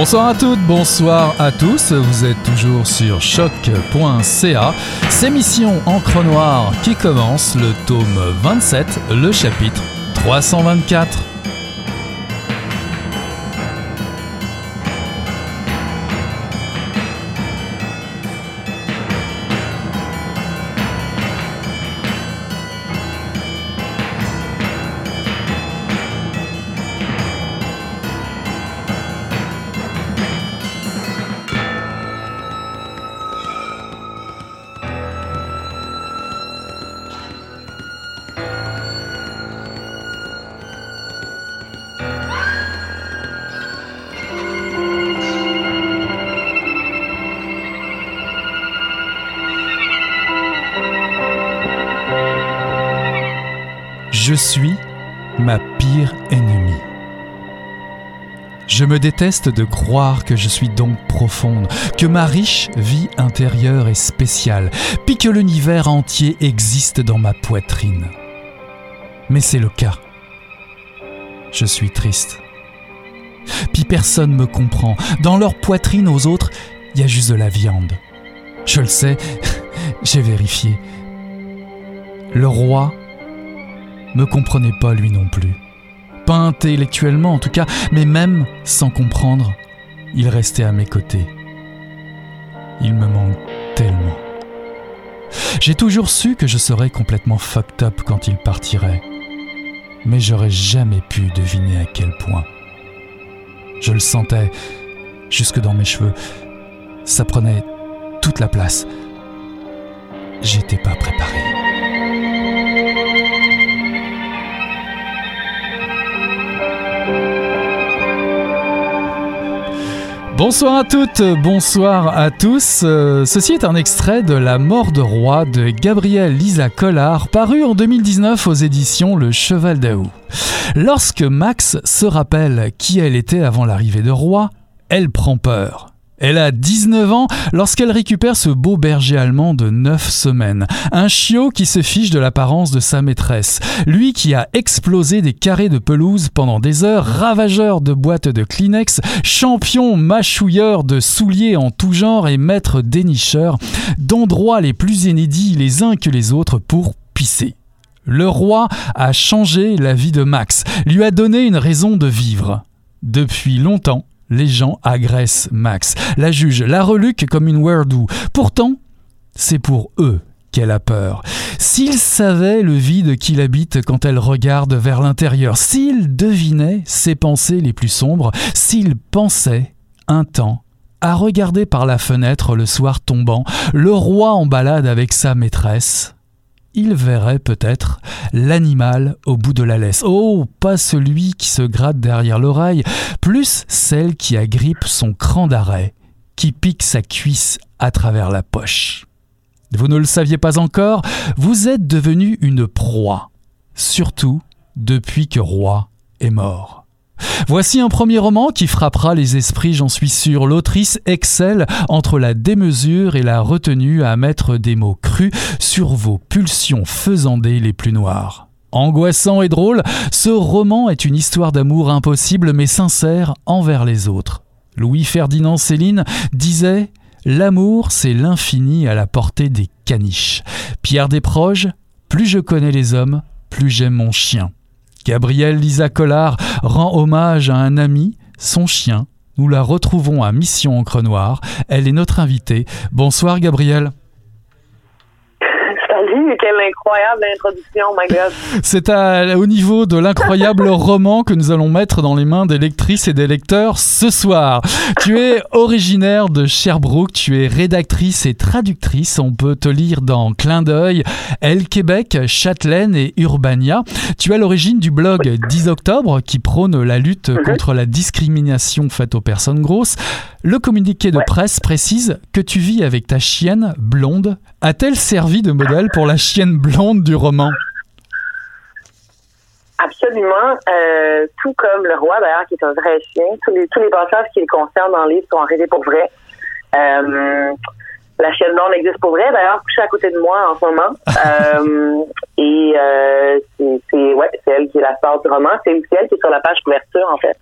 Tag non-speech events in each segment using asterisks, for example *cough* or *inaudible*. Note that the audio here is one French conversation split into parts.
Bonsoir à toutes, bonsoir à tous. Vous êtes toujours sur choc.ca. C'est Mission Encre Noire qui commence, le tome 27, le chapitre 324. Me déteste de croire que je suis donc profonde, que ma riche vie intérieure est spéciale, puis que l'univers entier existe dans ma poitrine. Mais c'est le cas. Je suis triste. Puis personne me comprend. Dans leur poitrine aux autres, il y a juste de la viande. Je le sais, *laughs* j'ai vérifié. Le roi me comprenait pas lui non plus. Pas intellectuellement en tout cas, mais même sans comprendre, il restait à mes côtés. Il me manque tellement. J'ai toujours su que je serais complètement fucked up quand il partirait, mais j'aurais jamais pu deviner à quel point. Je le sentais jusque dans mes cheveux. Ça prenait toute la place. J'étais pas préparé. Bonsoir à toutes, bonsoir à tous. Euh, ceci est un extrait de La mort de roi de Gabrielle Lisa Collard, paru en 2019 aux éditions Le Cheval d'Aou. Lorsque Max se rappelle qui elle était avant l'arrivée de roi, elle prend peur. Elle a 19 ans lorsqu'elle récupère ce beau berger allemand de 9 semaines. Un chiot qui se fiche de l'apparence de sa maîtresse. Lui qui a explosé des carrés de pelouse pendant des heures, ravageur de boîtes de Kleenex, champion mâchouilleur de souliers en tout genre et maître dénicheur, d'endroits les plus inédits les uns que les autres pour pisser. Le roi a changé la vie de Max, lui a donné une raison de vivre. Depuis longtemps, les gens agressent Max, la juge, la reluque comme une Werdou. Pourtant, c'est pour eux qu'elle a peur. S'il savait le vide qu'il habite quand elle regarde vers l'intérieur, s'il devinait ses pensées les plus sombres, s'il pensait un temps à regarder par la fenêtre le soir tombant, le roi en balade avec sa maîtresse, il verrait peut-être l'animal au bout de la laisse. Oh, pas celui qui se gratte derrière l'oreille, plus celle qui agrippe son cran d'arrêt, qui pique sa cuisse à travers la poche. Vous ne le saviez pas encore, vous êtes devenu une proie, surtout depuis que Roi est mort. Voici un premier roman qui frappera les esprits, j'en suis sûr. L'autrice excelle entre la démesure et la retenue à mettre des mots crus sur vos pulsions faisandées les plus noires. Angoissant et drôle, ce roman est une histoire d'amour impossible mais sincère envers les autres. Louis-Ferdinand Céline disait L'amour, c'est l'infini à la portée des caniches. Pierre Desproges Plus je connais les hommes, plus j'aime mon chien. Gabrielle Lisa Collard rend hommage à un ami, son chien. Nous la retrouvons à Mission Encre Noire. Elle est notre invitée. Bonsoir Gabrielle. Salut, quelle incroyable introduction, my God. C'est au niveau de l'incroyable *laughs* roman que nous allons mettre dans les mains des lectrices et des lecteurs ce soir. Tu es originaire de Sherbrooke, tu es rédactrice et traductrice. On peut te lire dans Clin d'œil, Elle Québec, Châtelaine et Urbania. Tu es à l'origine du blog 10 octobre qui prône la lutte Mhm. contre la discrimination faite aux personnes grosses. Le communiqué de presse précise que tu vis avec ta chienne blonde. A-t-elle servi de modèle pour la chienne blonde du roman? Absolument. Euh, tout comme le roi, d'ailleurs, qui est un vrai chien. Tous les, tous les passages qui le concernent dans le livre sont arrivés pour vrai. Euh, la chienne blonde existe pour vrai, d'ailleurs, couchée à côté de moi en ce moment. Euh, et c'est ouais, elle qui est la star du roman. C'est aussi elle qui est sur la page couverture, en fait.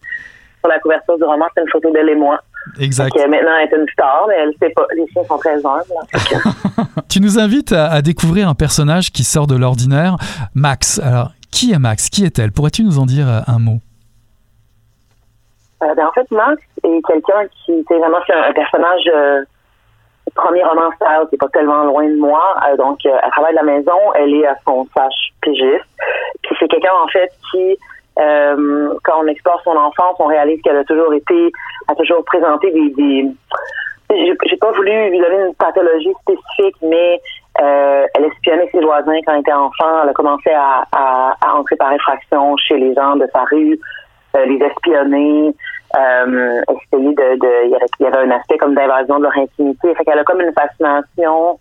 sur la couverture du roman, c'est une photo d'elle et moi. Exact. Donc, maintenant, elle est une star, mais elle sait pas. Les chiens sont très humbles. *laughs* tu nous invites à, découvrir un personnage qui sort de l'ordinaire, Max. Alors, qui est Max? Qui est-elle? Pourrais-tu nous en dire un mot? Euh, ben, En fait, Max est quelqu'un qui était vraiment un, personnage euh, premier roman style qui n'est pas tellement loin de moi. Euh, donc, euh, elle travaille de la maison, elle est à son stage pigiste. Puis c'est quelqu'un, en fait, qui, euh, quand on explore son enfance, on réalise qu'elle a toujours été, a toujours présenté des... j'ai pas voulu lui donner une pathologie spécifique, mais euh, elle espionnait ses voisins quand elle était enfant. Elle a commencé à, entrer par effraction chez les gens de sa rue, les espionner euh, essayer de, de il, y avait, un aspect comme d'invasion de leur intimité. Fait qu'elle a comme une fascination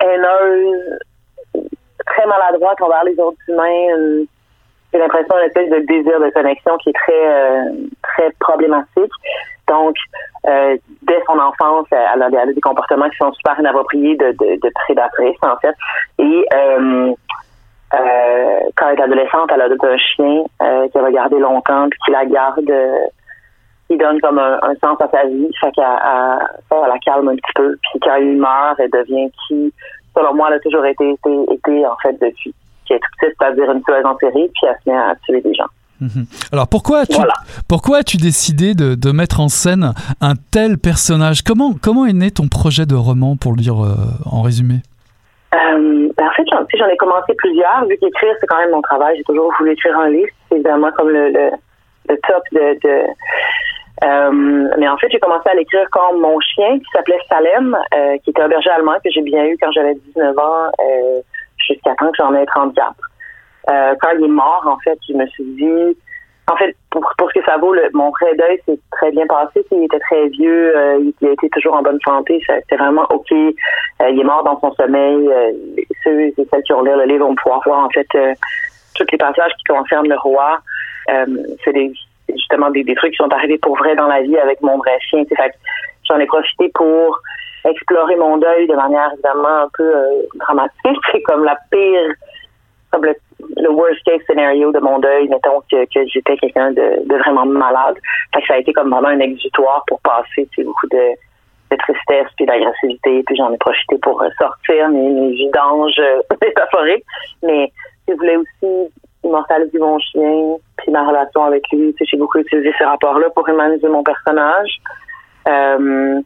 haineuse, très maladroite envers les autres humains. J'ai l'impression d'une espèce de désir de connexion qui est très euh, très problématique. Donc, euh, dès son enfance, elle a, des comportements qui sont super inappropriés de, de, de prédatrice, en fait. Et euh, euh, quand elle est adolescente, elle a un chien euh, qu'elle va garder longtemps, puis qui la garde qui donne comme un, sens à sa vie. Fait qu'elle elle, la calme un petit peu. Puis quand il meurt, elle devient qui, selon moi, elle a toujours été, été, été en fait depuis qui est tout petite, c'est-à-dire une tueuse en série, puis elle se met à tuer des gens. Mhm. Alors pourquoi as-tu pourquoi as-tu décidé de, de, mettre en scène un tel personnage? Comment comment est né ton projet de roman pour le dire euh, en résumé? Euh, ben en fait, j'en ai commencé plusieurs. Vu qu'écrire, c'est quand même mon travail. J'ai toujours voulu écrire un livre. C'est évidemment comme le, le, le top de, de euh, mais en fait, j'ai commencé à l'écrire comme mon chien qui s'appelait Salem, euh, qui était un berger allemand que j'ai bien eu quand j'avais 19 ans, euh, jusqu'à temps que j'en ai 34. Euh, quand il est mort, en fait, je me suis dit, en fait, pour, pour ce que ça vaut, le, mon vrai deuil s'est très bien passé. Il était très vieux, il a été toujours en bonne santé. C'était vraiment OK. il est mort dans son sommeil. ceux et celles qui ont lu le livre vont pouvoir voir, en fait, tous les passages qui concernent le roi. c'est des justement des, des, trucs qui sont arrivés pour vrai dans la vie avec mon vrai chien. J'en ai profité pour explorer mon deuil de manière évidemment un peu euh, dramatique. C'est comme la pire, comme le, worst case scenario de mon deuil, mettons que, j'étais quelqu'un de, vraiment malade. Ça a été comme vraiment un exutoire pour passer beaucoup de, tristesse puis d'agressivité. Puis j'en ai profité pour sortir mes, mes vidanges euh, *laughs* métaphoriques. Mais je voulais aussi immortaliser mon chien, puis ma relation avec lui. J'ai beaucoup utilisé ces rapports-là pour humaniser mon personnage. Euh,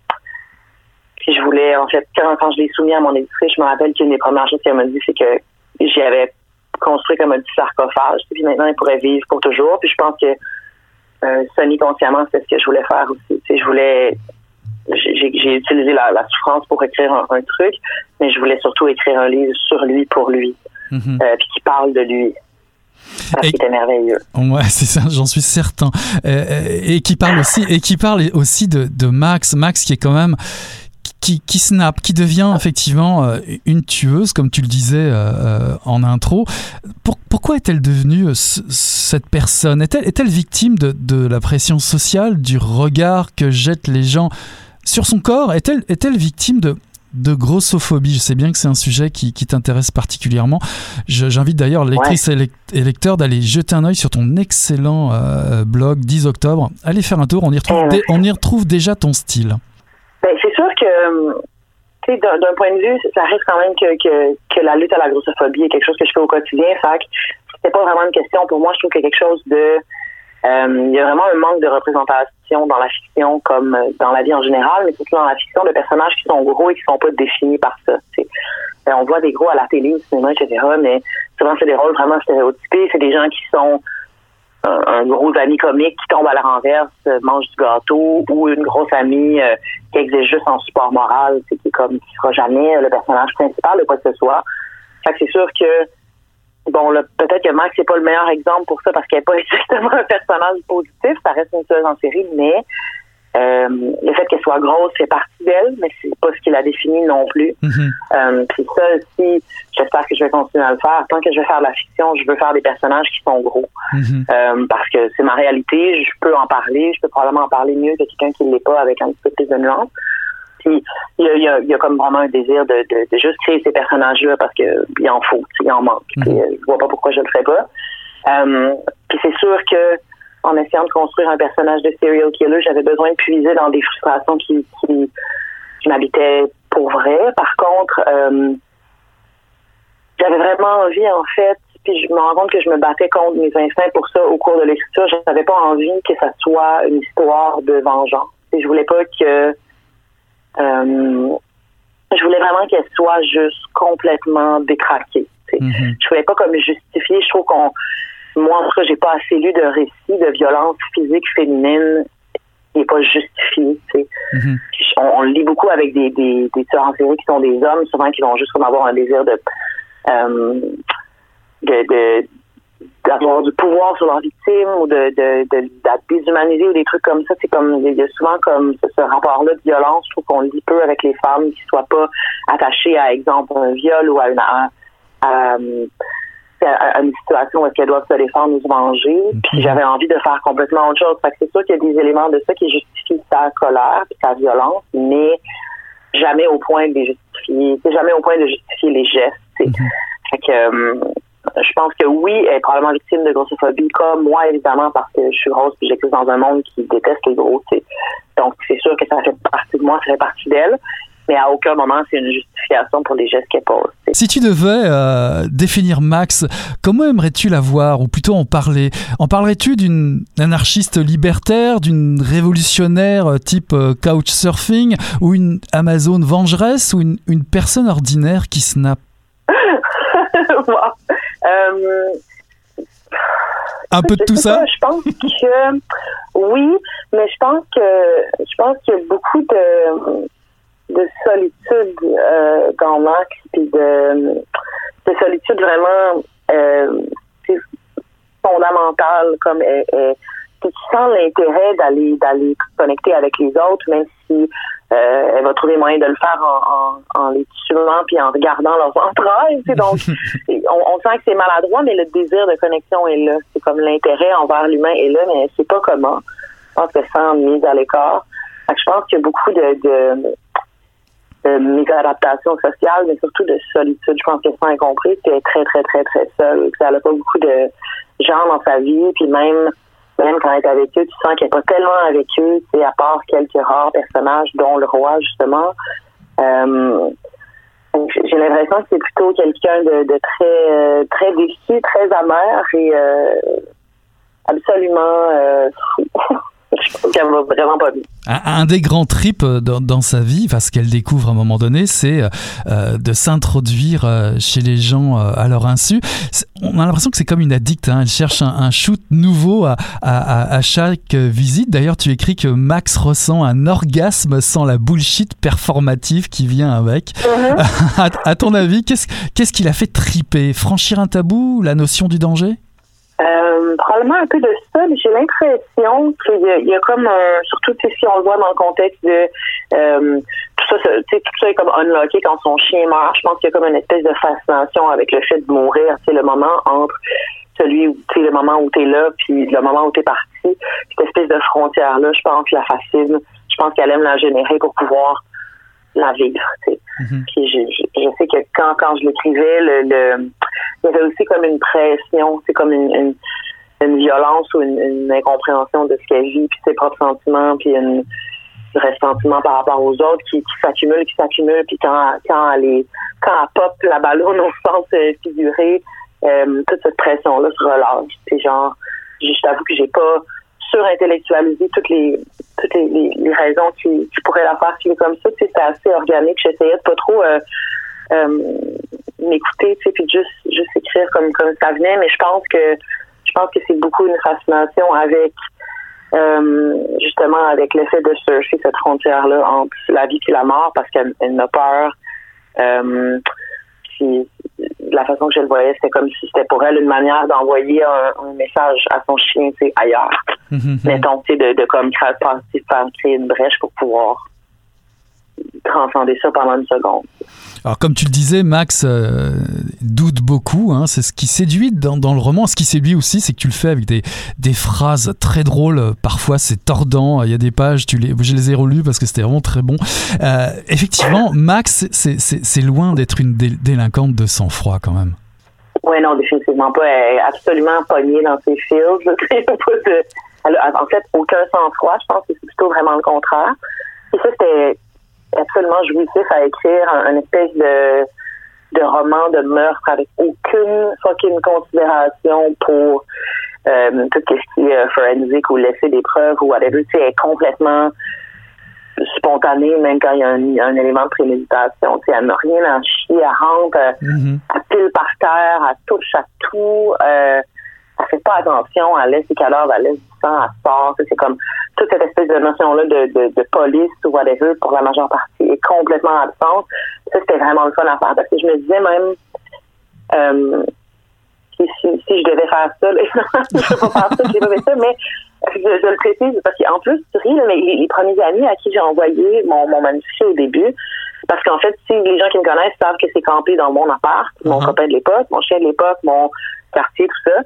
puis je voulais, en fait, quand, quand je l'ai soumis à mon éditrice, je me rappelle qu'une des premières choses qu'elle m'a dit, c'est que j'y avais construit comme un petit sarcophage. Puis maintenant, il pourrait vivre pour toujours. Puis je pense que euh, semi-consciemment, c'est ce que je voulais faire aussi. Tu sais, je voulais j'ai utilisé la, souffrance pour écrire un, truc, mais je voulais surtout écrire un livre sur lui pour lui, mm-hmm. euh, puis qui parle de lui. C'était merveilleux. Ouais, *laughs* c'est ça, j'en suis certain. Euh, euh, et, qui parle aussi, et qui parle aussi de, de, Max, Max qui est quand même qui, qui snap, qui devient effectivement euh, une tueuse, comme tu le disais en intro. pourquoi est-elle devenue cette personne? Est-elle est victime de, de, la pression sociale, du regard que jettent les gens sur son corps? Est-elle est -elle victime de, de grossophobie? Je sais bien que c'est un sujet qui, t'intéresse particulièrement. J'invite d'ailleurs lectrices et lecteurs d'aller jeter un œil sur ton excellent euh, blog 10 octobre. Allez faire un tour, on y retrouve, eh on y retrouve déjà ton style. Ben, c'est sûr que d'un point de vue, ça reste quand même que, que, la lutte à la grossophobie est quelque chose que je fais au quotidien. Fait c'est pas vraiment une question pour moi. Je trouve qu'il y a quelque chose de euh, il y a vraiment un manque de représentation dans la fiction comme euh, dans la vie en général, mais surtout dans la fiction de personnages qui sont gros et qui sont pas définis par ça. Ben, on voit des gros à la télé, au cinéma, etc., mais souvent c'est des rôles vraiment stéréotypés. C'est des gens qui sont un, gros ami comique qui tombe à la renverse, euh, mange du gâteau, ou une grosse amie qui exige juste en support moral, qui est comme qui sera jamais le personnage principal de quoi que ce soit. Fait que c'est sûr que Bon, peut-être que Max n'est pas le meilleur exemple pour ça parce qu'elle n'est pas *laughs* exactement un personnage positif. Ça reste une tueuse en série, mais euh, le fait qu'elle soit grosse fait partie d'elle, mais c'est pas ce qui la définit non plus. Euh, puis ça aussi, j'espère que je vais continuer à le faire. Tant que je vais faire de la fiction, je veux faire des personnages qui sont gros. Mm-hmm. euh, parce que c'est ma réalité, je peux en parler, je peux probablement en parler mieux que quelqu'un qui ne l'est pas avec un petit peu plus de nuance. Puis il y a, y, a, y a, comme vraiment un désir de, de, de juste créer ces personnages-là parce que il en faut, il en manque. Mhm. Puis, euh, je vois pas pourquoi je le ferais pas. Puis c'est sûr que en essayant de construire un personnage de serial killer, j'avais besoin de puiser dans des frustrations qui, qui, qui m'habitaient pour vrai. Par contre, euh, j'avais vraiment envie, en fait, puis je me rends compte que je me battais contre mes instincts pour ça au cours de l'écriture. Je n'avais pas envie que ça soit une histoire de vengeance. Et je voulais pas que euh, je voulais vraiment qu'elle soit juste complètement détraquée. Mm-hmm. Je voulais pas comme justifier. Je trouve qu'on moi en tout cas j'ai pas assez lu de récits de violence physique féminine qui n'est pas justifié. Mm-hmm. on, lit beaucoup avec des, des, des tueurs en série qui sont des hommes, souvent qui vont juste comme avoir un désir de euh, de, d'avoir du pouvoir sur leurs victimes ou de, de, de, déshumaniser ou des trucs comme ça. C'est comme il y a souvent comme ce, rapport-là de violence. Je trouve qu'on le dit peu avec les femmes qui soient pas attachées à exemple un viol ou à une à, une situation où elles doivent se défendre ou se venger. Puis j'avais envie de faire complètement autre chose. Fait que c'est sûr qu'il y a des éléments de ça qui justifient sa colère et sa violence, mais jamais au point de les justifier. C'est jamais au point de justifier les gestes. Fait que euh, je pense que oui, elle est probablement victime de grossophobie, comme moi, évidemment, parce que je suis grosse et j'existe dans un monde qui déteste les gros. Donc, c'est sûr que ça fait partie de moi, ça fait partie d'elle. Mais à aucun moment, c'est une justification pour les gestes qu'elle pose. Si tu devais euh, définir Max, comment aimerais-tu la voir, ou plutôt en parler? En parlerais-tu d'une anarchiste libertaire, d'une révolutionnaire euh, type euh, couchsurfing, ou une Amazon vengeresse, ou une, une personne ordinaire qui snap *laughs* Euh, un peu de tout ça? Je pense que oui, mais je pense que je pense qu'il y a beaucoup de, de solitude euh, dans Max, puis de, de solitude vraiment euh, fondamentale, comme elle, tu sens l'intérêt d'aller d'aller connecter avec les autres, même si euh, elle va trouver moyen de le faire en, en, les tuant puis en regardant leurs entrailles. Donc, *laughs* on, sent que c'est maladroit, mais le désir de connexion est là. C'est comme l'intérêt envers l'humain est là, mais c'est pas comment. Je pense que sans mise à l'écart. Je pense qu'il y a beaucoup de, de, de mésadaptation sociale, mais surtout de solitude. Je pense que c'est incompris, est très, très, très, très seule. Elle n'a pas beaucoup de gens dans sa vie, puis même même quand elle est avec eux, tu sens qu'elle n'est pas tellement avec eux, c'est à part quelques rares personnages, dont le roi, justement. Euh, j'ai l'impression que c'est plutôt quelqu'un de, très euh, très déçu, très amer et euh, absolument fou. *laughs* vraiment pas Un, des grands trips euh, dans, sa vie, parce qu'elle découvre à un moment donné, c'est euh, de s'introduire euh, chez les gens à leur insu. On a l'impression que c'est comme une addict. Hein. Elle cherche un, shoot nouveau à, à, chaque visite. D'ailleurs, tu écris que Max ressent un orgasme sans la bullshit performative qui vient avec. Mm-hmm. *laughs* à, ton avis, qu'est-ce qu'est-ce qui l'a fait triper? Franchir un tabou? La notion du danger? Euh, probablement un peu de ça, mais j'ai l'impression qu'il y, y, a comme surtout si on le voit dans le contexte de euh, tout ça, tout ça est comme unlocké quand son chien meurt. Je pense qu'il y a comme une espèce de fascination avec le fait de mourir. C'est le moment entre celui où tu le moment où tu es là, puis le moment où tu es parti. Cette espèce de frontière là, je pense la fascine. Je pense qu'elle aime la générer pour pouvoir la vivre. Mm-hmm. Puis je, je, sais que quand quand je l'écrivais, le, le il y avait aussi comme une pression, c'est comme une, une, violence ou une, incompréhension de ce qu'elle vit, puis ses propres sentiments, puis une ressentiment par rapport aux autres qui, s'accumule, qui s'accumule, puis quand quand elle est, quand elle pop la ballonne au sens euh, figuré, euh, toute cette pression là se relâche. C'est genre, je t'avoue que j'ai pas surintellectualisé toutes les toutes les, raisons qui, pourraient la faire comme ça. C'est assez organique. J'essayais de pas trop euh, euh, m'écouter, tu puis juste juste écrire comme comme ça venait. Mais je pense que je pense que c'est beaucoup une fascination avec euh, justement avec l'effet de surfer cette frontière là entre la vie et la mort parce qu'elle elle a peur. La façon que je le voyais, c'était comme si c'était pour elle une manière d'envoyer un, message à son chien, tu sais, ailleurs. Mm-hmm. Mettons, tu sais, de, de comme créer, créer une brèche pour pouvoir transcender ça pendant une seconde. Alors comme tu le disais, Max euh, doute beaucoup, hein, c'est ce qui séduit dans, dans, le roman. Ce qui séduit aussi, c'est que tu le fais avec des, des phrases très drôles, parfois c'est tordant, il y a des pages, tu les, je les ai relues parce que c'était vraiment très bon. Euh, effectivement, Max, c'est loin d'être une délinquante de sang-froid quand même. Oui, non, définitivement pas. Elle est absolument pognée dans ses fils. *laughs* En fait aucun sang-froid. Je pense que c'est plutôt vraiment le contraire. Et ça, c'était absolument jouissif à écrire, un, espèce de, de roman de meurtre avec aucune fucking considération pour euh, tout ce qui est euh, forensique ou laisser des preuves ou whatever. Tu sais, est complètement spontanée, même quand il y a un, élément de préméditation. Tu sais, elle n'a rien à chier, elle rentre, mm elle pile par terre, elle touche à tout. Euh, elle fait pas attention, elle laisse ses calors, elle laisse elle sort. C'est comme toute cette espèce de notion-là de, de, de, police ou whatever pour la majeure partie est complètement absente. Ça, c'était vraiment le fun à faire parce que je me disais même euh, si, si, si, je devais faire ça, *laughs* je ne peux pas faire ça, je pas fait ça, mais je, je, le précise parce qu'en plus, tu ris, mais les, premiers amis à qui j'ai envoyé mon, mon manuscrit au début, parce qu'en fait, si les gens qui me connaissent savent que c'est campé dans mon appart, mon uh-huh. copain de l'époque, mon chien de l'époque, mon quartier, tout ça,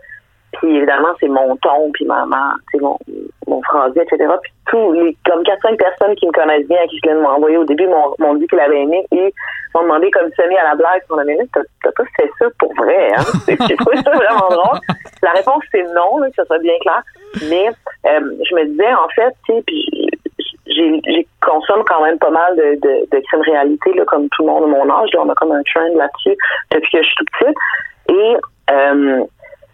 puis évidemment, c'est mon ton, puis ma, c'est mon, mon etc. Puis tous les, comme 4-5 personnes qui me connaissent bien, à qui je de m'envoyer au début, m'ont dit qu'ils l'avaient aimé et m'ont demandé comme semi à la blague sur la minute, t'as pas fait ça pour vrai, hein? *laughs* J'ai trouvé ça vraiment drôle. La réponse, c'est non, que ça soit bien clair. Mais euh, je me disais, en fait, tu sais, puis j'ai consomme quand même pas mal de, de, de réalité, là, comme tout le monde de mon âge. Là, on a comme un trend là-dessus depuis que je suis tout petite. Et euh,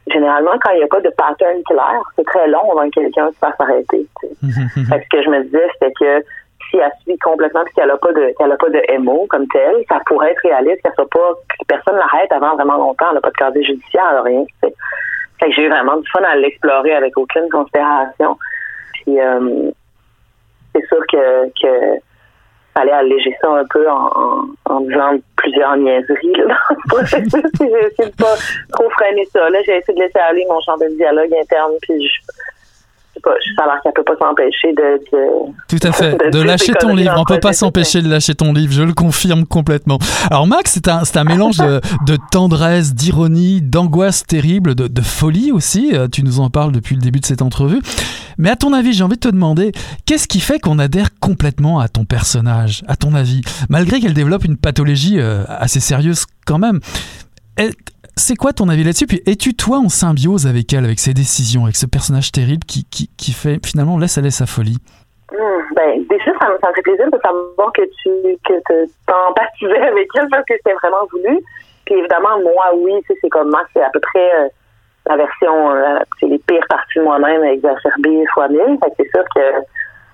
généralement, quand il n'y a pas de pattern clair, c'est très long avant que quelqu'un se fasse arrêter. *laughs* ce que je me disais, c'était que si elle suit complètement puis qu'elle n'a pas de qu'elle a pas de MO comme tel, ça pourrait être réaliste qu'elle soit pas que personne l'arrête avant vraiment longtemps, elle n'a pas de casier judiciaire, rien. Fait que j'ai eu vraiment du fun à l'explorer avec aucune considération. Puis euh, c'est sûr que, que fallait alléger ça un peu en, en, en disant plusieurs niaiseries là, j'ai essayé de pas trop freiner ça. Là, j'ai essayé de laisser aller mon champ de dialogue interne, puis je, pas, ça a l'air qu'elle peut pas s'empêcher de, de, Tout à fait. De, lâcher ton livre. On peut pas s'empêcher de lâcher ton livre. Je le confirme complètement. Alors, Max, c'est un, un mélange de, de tendresse, d'ironie, d'angoisse terrible, de, de, folie aussi. Euh, tu nous en parles depuis le début de cette entrevue. Mais à ton avis, j'ai envie de te demander, qu'est-ce qui fait qu'on adhère complètement à ton personnage, à ton avis, malgré qu'elle développe une pathologie euh, assez sérieuse quand même c'est quoi ton avis là-dessus? Puis es-tu toi en symbiose avec elle, avec ses décisions, avec ce personnage terrible qui, qui, qui fait finalement laisse aller sa folie? Hmm, ben, déjà, ça me, ça me, fait plaisir de savoir que tu que t'empathisais avec elle parce que c'était vraiment voulu. Puis évidemment, moi, oui, c'est comme moi, c'est à peu près euh, la version, euh, c'est les pires parties de moi-même exacerbées fois mille. c'est sûr que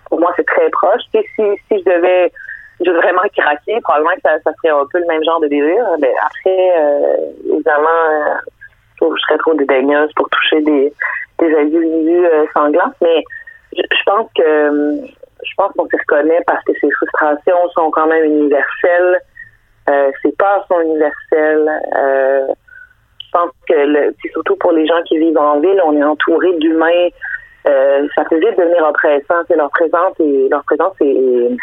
pour moi, c'est très proche. si, si je devais je veux vraiment craquer. Probablement que ça, ça, serait un peu le même genre de délire. Mais après, euh, évidemment, euh, je serais trop dédaigneuse pour toucher des, des individus euh, sanglants. Mais je, pense que je pense qu'on s'y reconnaît parce que ces frustrations sont quand même universelles. Ces peurs sont universelles. Je pense que le, surtout pour les gens qui vivent en ville, on est entouré d'humains. Ça peut vite devenir oppressant. Leur présence et leur présence est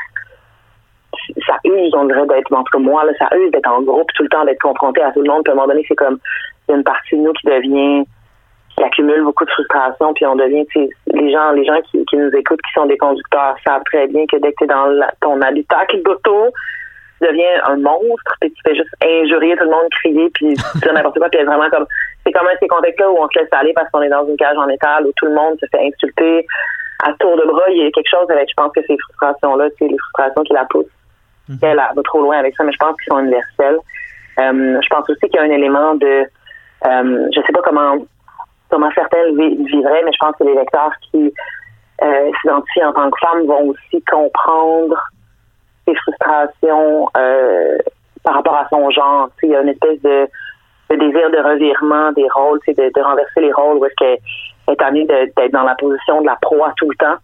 ça use, on dirait, d'être, entre moi, là, ça use d'être en groupe tout le temps, d'être confronté à tout le monde. Puis à un moment donné, c'est comme, une partie de nous qui devient, qui accumule beaucoup de frustration, puis on devient, les gens, les gens qui, qui nous écoutent, qui sont des conducteurs, savent très bien que dès que tu es dans ton habitacle d'auto, tu deviens un monstre, puis tu fais juste injurier tout le monde, crier, puis dire n'importe quoi, puis vraiment comme, c'est comme un ces contextes-là où on se laisse aller parce qu'on est dans une cage en métal, où tout le monde se fait insulter à tour de bras. Il y a quelque chose avec, je pense que ces frustrations-là, c'est les frustrations qui la poussent Mhm. Elle va trop loin avec ça, mais je pense qu'ils sont universels. Euh, je pense aussi qu'il y a un élément de, euh, je sais pas comment comment certains vivraient, mais je pense que les lecteurs qui euh, s'identifient en tant que femmes vont aussi comprendre ses frustrations euh, par rapport à son genre. Il y a une espèce de, désir de revirement des rôles, de, de renverser les rôles où est-ce qu'elle est amie d'être dans la position de la proie tout le temps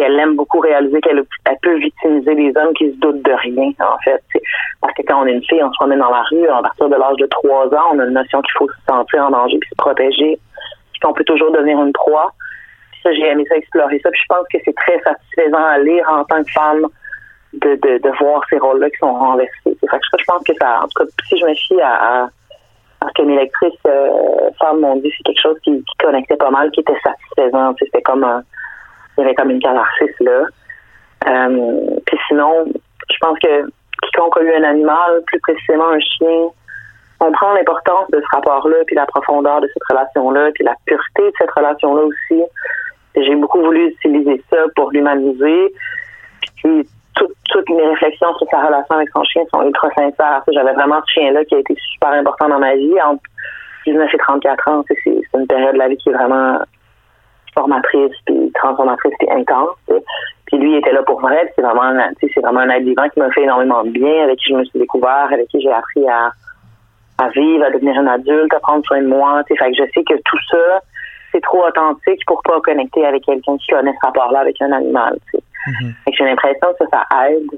elle aime beaucoup réaliser qu'elle peut victimiser les hommes qui se doutent de rien, en fait. Parce que quand on est une fille, on se promène dans la rue, à partir de l'âge de trois ans, on a une notion qu'il faut se sentir en danger puis se protéger, puis qu'on peut toujours devenir une proie. Puis ça, j'ai aimé ça, explorer ça, puis je pense que c'est très satisfaisant à lire en tant que femme de, de, de voir ces rôles-là qui sont renversés. Fait que je pense que ça, en tout cas, si je me à, à ce que mes lectrices euh, femmes m'ont dit, c'est quelque chose qui, qui connectait pas mal, qui était satisfaisant. C'était comme un il comme une catharsis là. Euh, puis sinon, je pense que quiconque a eu un animal, plus précisément un chien, comprend l'importance de ce rapport-là, puis la profondeur de cette relation-là, puis la pureté de cette relation-là aussi. j'ai beaucoup voulu utiliser ça pour l'humaniser. Puis toutes mes réflexions sur sa relation avec son chien sont ultra sincères. J'avais vraiment ce chien-là qui a été super important dans ma vie. Entre 19 et 34 ans, c'est une période de la vie qui est vraiment formatrice, puis transformatrice, puis intense. Puis lui, il était là pour vrai. C'est vraiment, c'est vraiment un être vivant qui m'a fait énormément de bien, avec qui je me suis découvert, avec qui j'ai appris à, à vivre, à devenir un adulte, à prendre soin de moi. Fait que je sais que tout ça, c'est trop authentique pour pas connecter avec quelqu'un qui connaît ce rapport-là avec un animal. Mm-hmm. J'ai l'impression que ça, aide.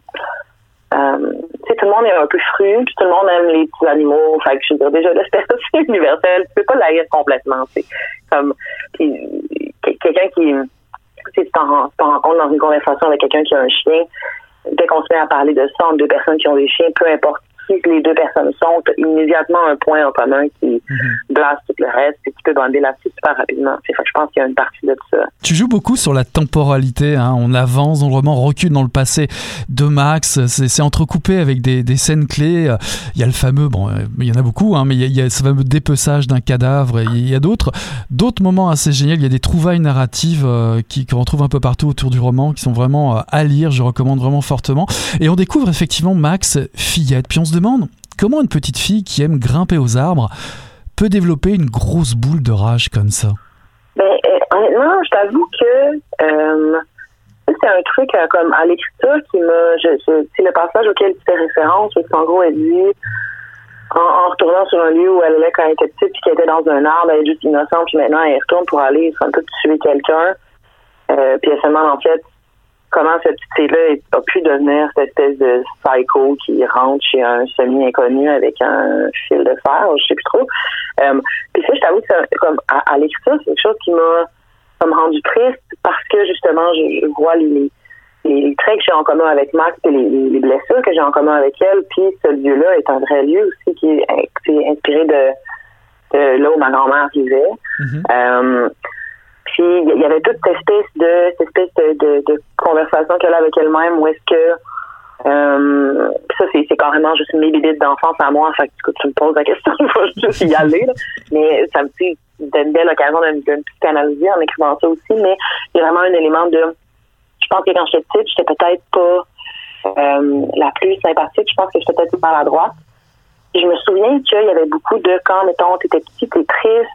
Euh, tout le monde est un peu fru, tout le monde aime les petits animaux. Fait que je veux dire, déjà, l'espèce *laughs* universelle, tu peux pas l'haïr complètement. C'est comme quelqu'un qui, tu te rends compte dans une conversation avec quelqu'un qui a un chien, dès qu'on se met à parler de ça entre deux personnes qui ont des chiens, peu importe les deux personnes sont, immédiatement un point en commun qui mhm. blasse tout le reste et qui peut bander là-dessus super rapidement. je pense qu'il y a une partie de ça. Tu joues beaucoup sur la temporalité. Hein. On avance dans le roman, on recule dans le passé de Max. C'est entrecoupé avec des, scènes clés. Il y a le fameux, bon, il y en a beaucoup, hein, mais il y, a, ce fameux dépeçage d'un cadavre. Il y a d'autres, d'autres moments assez géniaux. Il y a des trouvailles narratives euh, qui qu'on retrouve un peu partout autour du roman, qui sont vraiment euh, à lire. Je recommande vraiment fortement. Et on découvre effectivement Max fillette. Puis on se comment une petite fille qui aime grimper aux arbres peut développer une grosse boule de rage comme ça? Ben, euh, honnêtement, je t'avoue que euh, c'est un truc euh, comme à l'écriture qui m'a. C'est le passage auquel tu fais référence, parce qu'en gros, elle dit en, retournant sur un lieu où elle allait quand elle était petite, puis qu'elle était dans un arbre, elle est juste innocente, puis maintenant elle retourne pour aller un peu tuer quelqu'un. puis elle se demande en fait comment cette petite fille-là a pu devenir cette espèce de psycho qui rentre chez un semi-inconnu avec un fil de fer, je sais plus trop. Euh, puis ça, je t'avoue que comme à, l'écriture, c'est quelque chose qui m'a comme rendu triste parce que justement, je, vois les, les, traits que j'ai en commun avec Max et les, blessures que j'ai en commun avec elle. Puis ce lieu-là est un vrai lieu aussi qui est, inspiré de, là où ma grand-mère vivait. Mm-hmm. Euh, il y avait toute cette espèce de cette espèce de, conversation qu'elle a avec elle-même où est-ce que euh, ça c'est, carrément juste mes bibites d'enfance à moi. Fait que tu me poses la question, *laughs* il faut juste y aller. Mais ça me dit une belle occasion de, de me psychanalyser en écrivant ça aussi. Mais il y a vraiment un élément de je pense que quand j'étais petite, j'étais peut-être pas euh, la plus sympathique. Je pense que j'étais peut-être plus maladroite. je me souviens qu'il y avait beaucoup de quand, mettons, t'étais petite, t'es triste,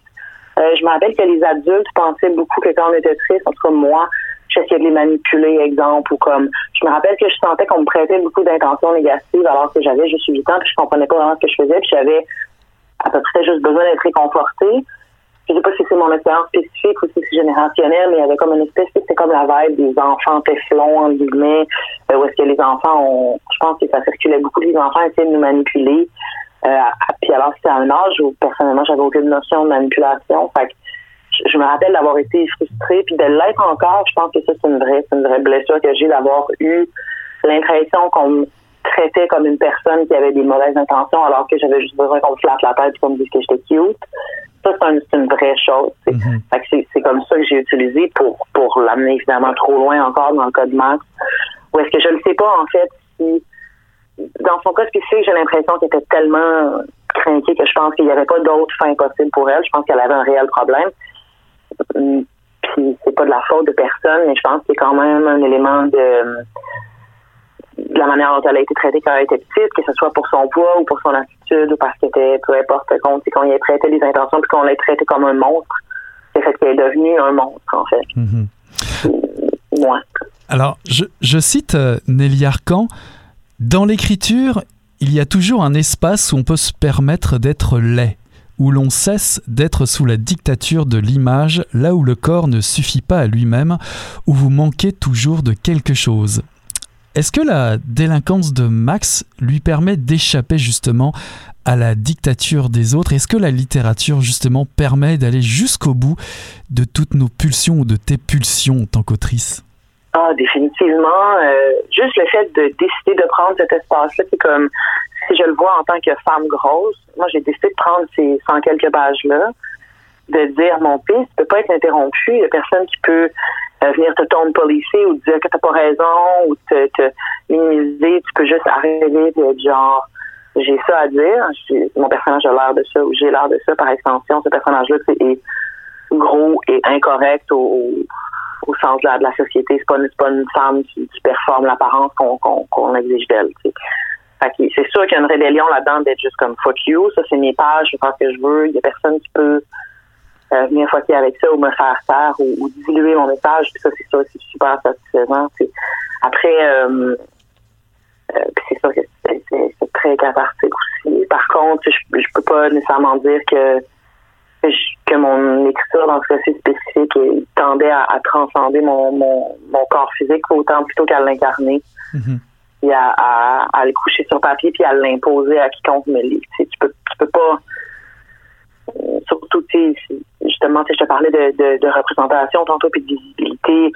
euh, je me rappelle que les adultes pensaient beaucoup que quand on était triste, en tout cas moi, j'essayais de les manipuler, exemple, ou comme je me rappelle que je sentais qu'on me prêtait beaucoup d'intentions négatives alors que j'avais juste 8 ans, puis je comprenais pas vraiment ce que je faisais, puis j'avais à peu près juste besoin d'être réconfortée. Je sais pas si c'est mon expérience spécifique ou si c'est générationnel, mais il y avait comme une espèce, c'est comme la vibe des enfants téflons, en guillemets, euh, où est-ce que les enfants ont, je pense que ça circulait beaucoup, les enfants essayaient de nous manipuler. Euh, puis alors c'était à un âge où personnellement j'avais aucune notion de manipulation. Fait que je, me rappelle d'avoir été frustrée puis de l'être encore. Je pense que ça c'est une vraie, c'est une vraie blessure que j'ai d'avoir eu l'impression qu'on me traitait comme une personne qui avait des mauvaises intentions alors que j'avais juste besoin qu'on me flatte la tête et qu'on me dise que j'étais cute. Ça, c'est, une vraie chose. Mm-hmm. Fait que c'est, c'est comme ça que j'ai utilisé pour, pour l'amener évidemment trop loin encore dans le cas de Max. Ou est-ce que je ne sais pas en fait si dans son cas spécifique, j'ai l'impression qu'elle était tellement craquée que je pense qu'il n'y avait pas d'autre fin possible pour elle. Je pense qu'elle avait un réel problème. Hum, puis c'est pas de la faute de personne, mais je pense qu'il y a quand même un élément de, la manière dont elle a été traitée quand elle était petite, que ce soit pour son poids ou pour son attitude ou parce qu'elle était, peu importe, qu'on qu'on y ait prêté des intentions puis qu'on l'ait traité comme un monstre. C'est fait qu'elle est devenue un monstre, en fait. Mm-hmm. Alors, je, je cite euh, Nelly Arcan. Dans l'écriture, il y a toujours un espace où on peut se permettre d'être laid, où l'on cesse d'être sous la dictature de l'image, là où le corps ne suffit pas à lui-même, où vous manquez toujours de quelque chose. Est-ce que la délinquance de Max lui permet d'échapper justement à la dictature des autres? Est-ce que la littérature justement permet d'aller jusqu'au bout de toutes nos pulsions ou de tes pulsions en tant qu'autrice? Ah, définitivement. Euh, juste le fait de décider de prendre cet espace-là, c'est comme si je le vois en tant que femme grosse. Moi, j'ai décidé de prendre ces 100 quelques pages-là, de dire mon fils ne peut pas être interrompu. Il n'y a personne qui peut euh, venir te tomber policier ou te dire que t'as pas raison ou te, te minimiser. Tu peux juste arriver et être genre j'ai ça à dire. Mon personnage a l'air de ça ou j'ai l'air de ça par extension. Ce personnage-là est gros et incorrect au au sens de la, société. C'est pas, pas une femme qui, performe l'apparence qu'on exige d'elle. C'est sûr qu'il y a une rébellion là-dedans d'être juste comme fuck you. Ça, c'est mes pages, je fais ce que je veux. Il y a personne qui peut euh, venir fucker avec ça ou me faire taire ou, diluer mon message. Ça, c'est sûr, c'est super satisfaisant. Après, euh, euh, c'est sûr que c'est très cathartique aussi. Par contre, je, je peux pas nécessairement dire que que mon écriture dans ce cas-ci spécifique tendait à, transcender mon, mon, corps physique autant plutôt qu'à l'incarner. Mm-hmm. Puis à, à, le coucher sur papier puis à l'imposer à quiconque me lit. Tu, peux, tu peux pas surtout, justement, je te parlais de, de, représentation tantôt puis de visibilité.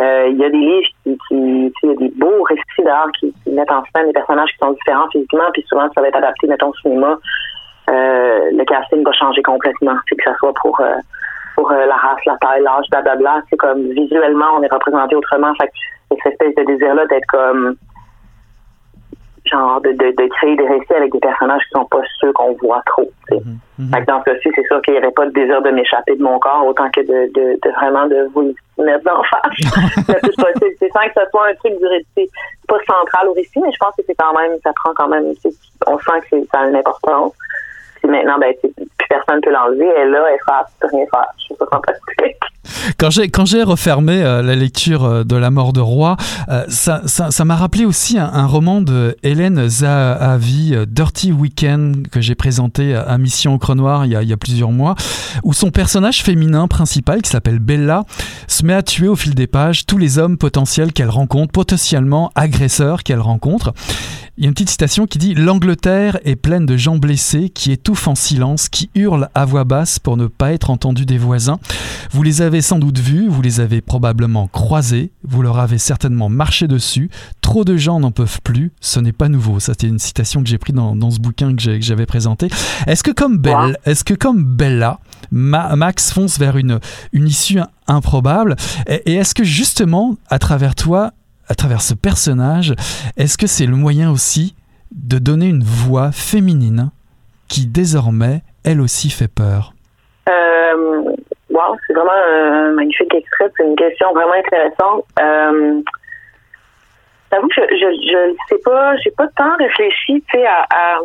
Euh, il y a des livres qui, qui il y a des beaux récits d'art qui, mettent en scène des personnages qui sont différents physiquement, puis souvent ça va être adapté, mettons, au cinéma. Euh, le casting va changer complètement, que ce soit pour euh, pour la race, la taille, l'âge, blablabla. C'est comme visuellement, on est représenté autrement. Fait que cette espèce de désir-là d'être comme genre de, de, de, créer des récits avec des personnages qui sont pas ceux qu'on voit trop. Mm -hmm. dans ce cas-ci, c'est sûr qu'il n'y aurait pas de désir de m'échapper de mon corps autant que de, de, de vraiment de vous mettre d'en face. *laughs* c'est sans que ce soit un truc du récit pas central au récit, mais je pense que c'est quand même, ça prend quand même, on sent que ça a une importance maintenant, ben, plus personne ne peut l'enlever. Elle est là, elle ne peut rien faire. Je trouve ça fantastique. Quand j'ai, quand j'ai refermé euh, la lecture euh, de La mort de roi, euh, ça, m'a rappelé aussi un, roman de Hélène Zahavi, Dirty Weekend, que j'ai présenté à Mission au Creux Noir il y, a, il y a plusieurs mois, où son personnage féminin principal, qui s'appelle Bella, se met à tuer au fil des pages tous les hommes potentiels qu'elle rencontre, potentiellement agresseurs qu'elle rencontre. Il y a une petite citation qui dit L'Angleterre est pleine de gens blessés qui étouffent en silence, qui hurlent à voix basse pour ne pas être entendus des voisins. Vous les avez sans doute vus, vous les avez probablement croisés, vous leur avez certainement marché dessus. Trop de gens n'en peuvent plus, ce n'est pas nouveau. Ça, c'était une citation que j'ai prise dans, dans, ce bouquin que j'avais présenté. Est-ce que comme Belle, est-ce que comme Bella, Max fonce vers une, une issue improbable Et, et est-ce que justement, à travers toi, à travers ce personnage, est-ce que c'est le moyen aussi de donner une voix féminine? Qui désormais, elle aussi, fait peur euh, Wow, c'est vraiment un magnifique extrait. C'est une question vraiment intéressante. Euh, J'avoue que je, je sais pas, j'ai pas tant réfléchi, tu sais, à, à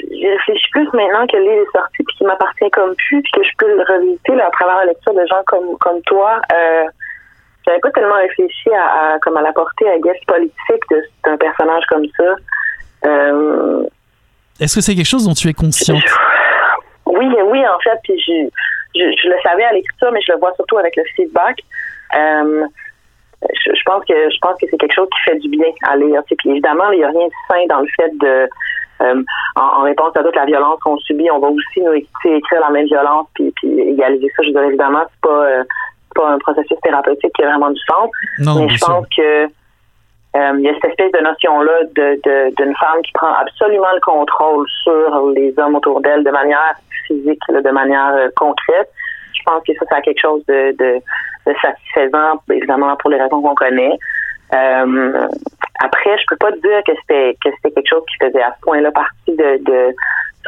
j'ai réfléchi plus maintenant que livre est sorti puis qu'il m'appartient comme plus puis que je peux le revisiter à travers la lecture de gens comme comme toi. Euh, j'avais pas tellement réfléchi à, comme à la portée à guess politique d'un personnage comme ça. Euh, Est-ce que c'est quelque chose dont tu es consciente? Oui, oui, en fait, puis je, je, le savais à l'écriture, mais je le vois surtout avec le feedback. Euh, je, pense que je pense que c'est quelque chose qui fait du bien à lire. Puis évidemment, il n'y a rien de sain dans le fait de euh, en, réponse à toute la violence qu'on subit, on va aussi nous écrire la même violence puis, puis égaliser ça. Je veux dire, évidemment, c'est pas pas un processus thérapeutique qui a vraiment du sens. mais je pense que euh, il y a cette espèce de notion-là de, d'une femme qui prend absolument le contrôle sur les hommes autour d'elle de manière physique, de manière euh, concrète. Je pense que ça, c'est quelque chose de, de, satisfaisant, évidemment, pour les raisons qu'on connaît. Euh, après, je peux pas dire que c'était que c'était quelque chose qui faisait à ce point-là partie de, de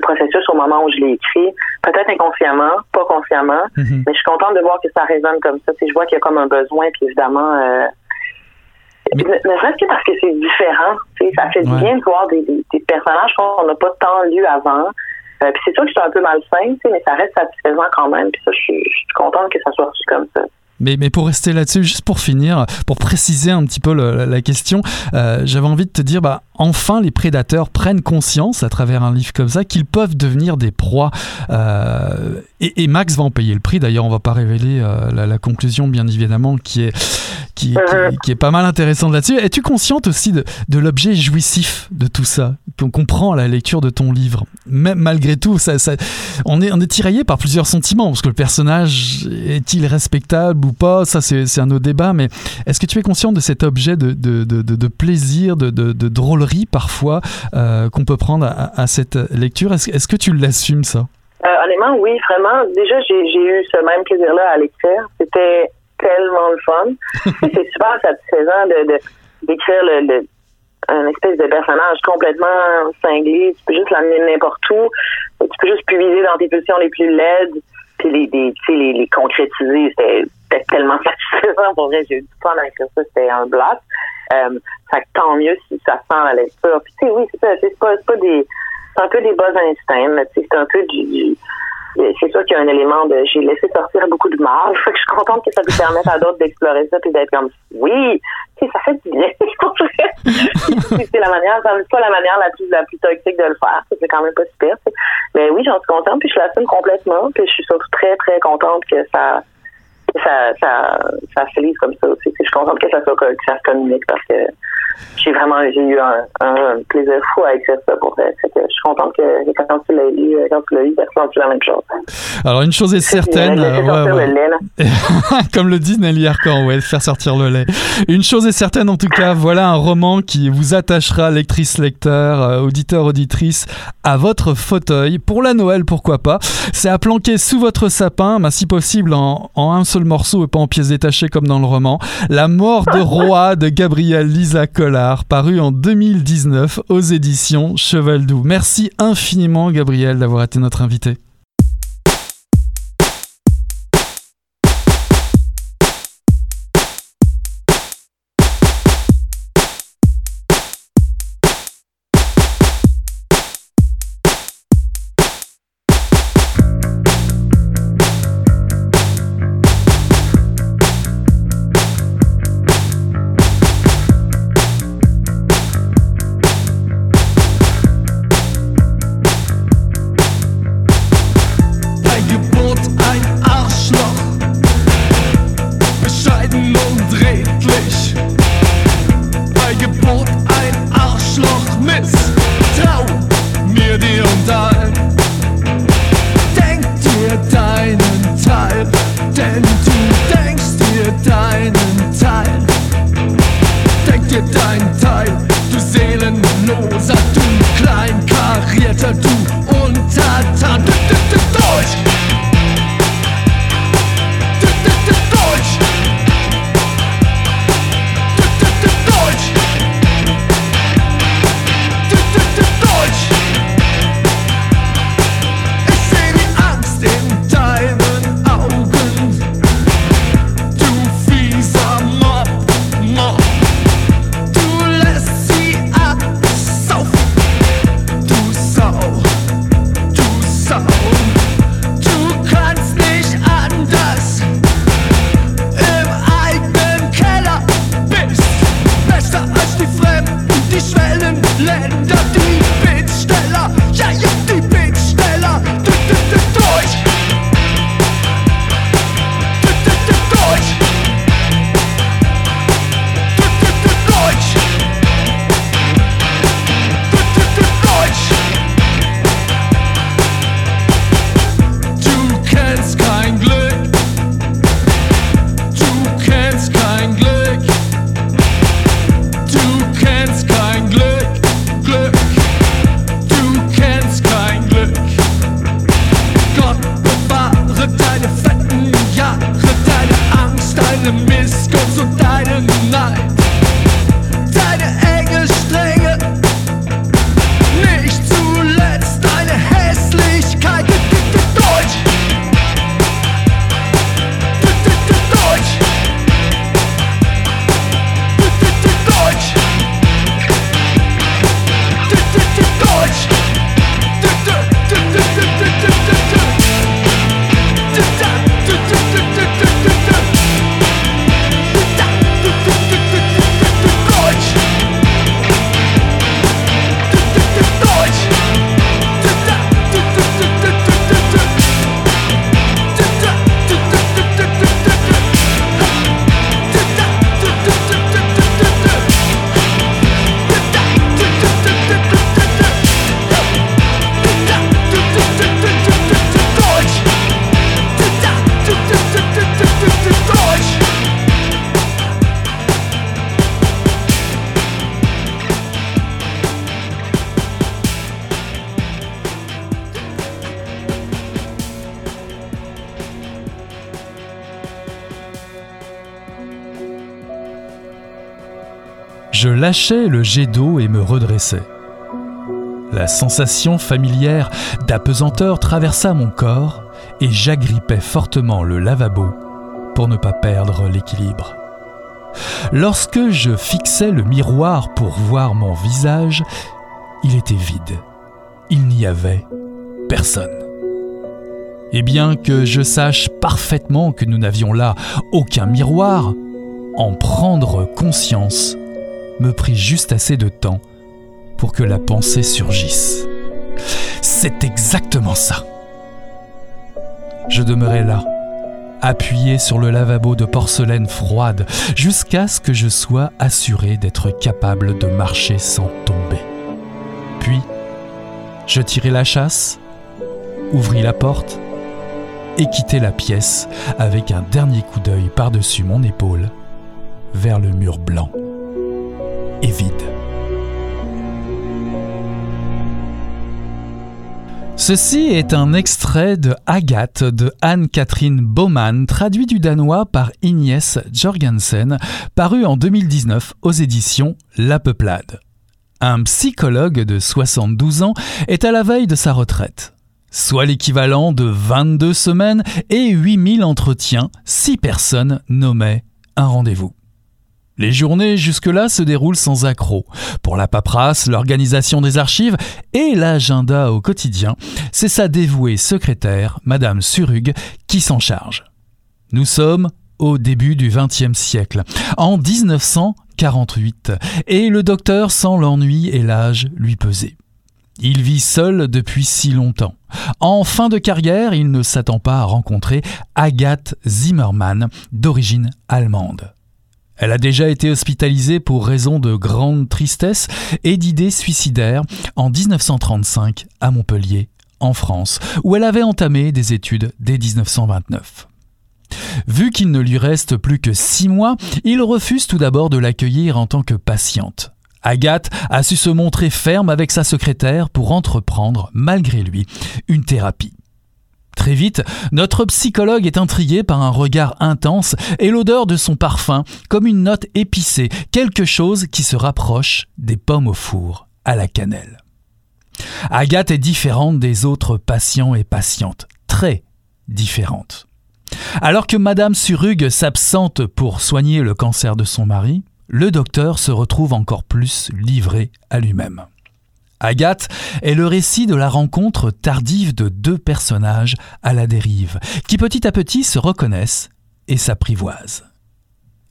processus au moment où je l'ai écrit, peut-être inconsciemment, pas consciemment, mhm. mais je suis contente de voir que ça résonne comme ça. Si je vois qu'il y a comme un besoin, puis évidemment, euh, mais... ne, serait que parce que c'est différent. Ça fait bien de voir des, personnages qu'on n'a pas tant lu avant. Euh, puis c'est sûr que c'est un peu malsain, mais ça reste satisfaisant quand même. Puis ça, je suis, contente que ça soit reçu comme ça. Mais, mais, pour rester là-dessus, juste pour finir, pour préciser un petit peu la, question, euh, j'avais envie de te dire, bah, enfin les prédateurs prennent conscience à travers un livre comme ça qu'ils peuvent devenir des proies. Euh, et, Max va en payer le prix. D'ailleurs, on va pas révéler euh, la, conclusion, bien évidemment, qui est, qui, qui, est pas mal intéressante là-dessus. Es-tu consciente aussi de, de l'objet jouissif de tout ça qu'on comprend à la lecture de ton livre? Même malgré tout, ça, ça, on, est, on est tiraillé par plusieurs sentiments, parce que le personnage est-il respectable ou pas? Ça, c'est un autre débat. Mais est-ce que tu es consciente de cet objet de, de, de, plaisir, de, de parfois euh, qu'on peut prendre à, cette lecture. Est-ce que tu l'assumes ça? Euh, honnêtement, oui, vraiment. Déjà, j'ai eu ce même plaisir-là à l'écrire. C'était tellement le fun. *laughs* c'est super satisfaisant de d'écrire le, un espèce de personnage complètement cinglé. Tu peux juste l'amener n'importe où. Tu peux juste puiser dans tes positions les plus laides. Puis les, les, les, les concrétiser, c'était tellement *laughs* satisfaisant pour vrai. J'ai eu du fun avec ça, c'était un bloc. Euh, fait que tant mieux si ça sent la lecture. Puis tu sais, oui, c'est ça, c'est pas, pas des. C'est un peu des bas instincts, c'est un peu du c'est sûr qu'il y a un élément de j'ai laissé sortir beaucoup de mal. Fait que je suis contente que ça te permette à d'autres d'explorer ça puis d'être comme oui, tu sais, ça fait du bien. *laughs* *laughs* c'est la manière, c'est pas la manière la plus la plus toxique de le faire. C'est quand même pas super. Mais oui, j'en suis contente puis je l'assume complètement. Puis je suis surtout très très contente que ça ça ça ça se lise comme ça aussi. Je suis contente que ça soit que ça se communique parce que j'ai vraiment j'ai eu un, un, plaisir fou à écrire ça pour je suis contente que quand tu l'as lu, quand tu l'as lu, la même chose. Alors une chose est certaine, euh, *laughs* comme le dit Nelly Arcan, ouais, faire sortir le lait. Une chose est certaine en tout cas, voilà un roman qui vous attachera, lectrice, lecteur, euh, auditeur, auditrice, à votre fauteuil pour la Noël, pourquoi pas. C'est à planquer sous votre sapin, si possible en, en, un seul morceau et pas en pièces détachées comme dans le roman. La mort de *laughs* roi de Gabriel Lisa paru en 2019 aux éditions Cheval Doux. Merci infiniment, Gabriel, d'avoir été notre invité. Lâchais le jet d'eau et me redressais. La sensation familière d'apesanteur traversa mon corps et j'agrippais fortement le lavabo pour ne pas perdre l'équilibre. Lorsque je fixais le miroir pour voir mon visage, il était vide. Il n'y avait personne. Et bien que je sache parfaitement que nous n'avions là aucun miroir, en prendre conscience me prit juste assez de temps pour que la pensée surgisse. C'est exactement ça. Je demeurai là, appuyé sur le lavabo de porcelaine froide, jusqu'à ce que je sois assuré d'être capable de marcher sans tomber. Puis, je tirai la chasse, ouvris la porte et quittai la pièce avec un dernier coup d'œil par-dessus mon épaule vers le mur blanc vide. Ceci est un extrait de Agathe de Anne-Catherine Baumann, traduit du danois par Ignes Jorgensen, paru en 2019 aux éditions La Peuplade. Un psychologue de 72 ans est à la veille de sa retraite. Soit l'équivalent de 22 semaines et 8000 entretiens, 6 personnes nommaient un rendez-vous. Les journées jusque-là se déroulent sans accroc. Pour la paperasse, l'organisation des archives et l'agenda au quotidien, c'est sa dévouée secrétaire, Madame Surug, qui s'en charge. Nous sommes au début du XXe siècle, en 1948, et le docteur sent l'ennui et l'âge lui peser. Il vit seul depuis si longtemps. En fin de carrière, il ne s'attend pas à rencontrer Agathe Zimmermann, d'origine allemande. Elle a déjà été hospitalisée pour raison de grande tristesse et d'idées suicidaires en 1935 à Montpellier, en France, où elle avait entamé des études dès 1929. Vu qu'il ne lui reste plus que six mois, il refuse tout d'abord de l'accueillir en tant que patiente. Agathe a su se montrer ferme avec sa secrétaire pour entreprendre, malgré lui, une thérapie. Très vite, notre psychologue est intrigué par un regard intense et l'odeur de son parfum comme une note épicée, quelque chose qui se rapproche des pommes au four à la cannelle. Agathe est différente des autres patients et patientes, très différente. Alors que Madame Surug s'absente pour soigner le cancer de son mari, le docteur se retrouve encore plus livré à lui-même. Agathe est le récit de la rencontre tardive de deux personnages à la dérive, qui petit à petit se reconnaissent et s'apprivoisent.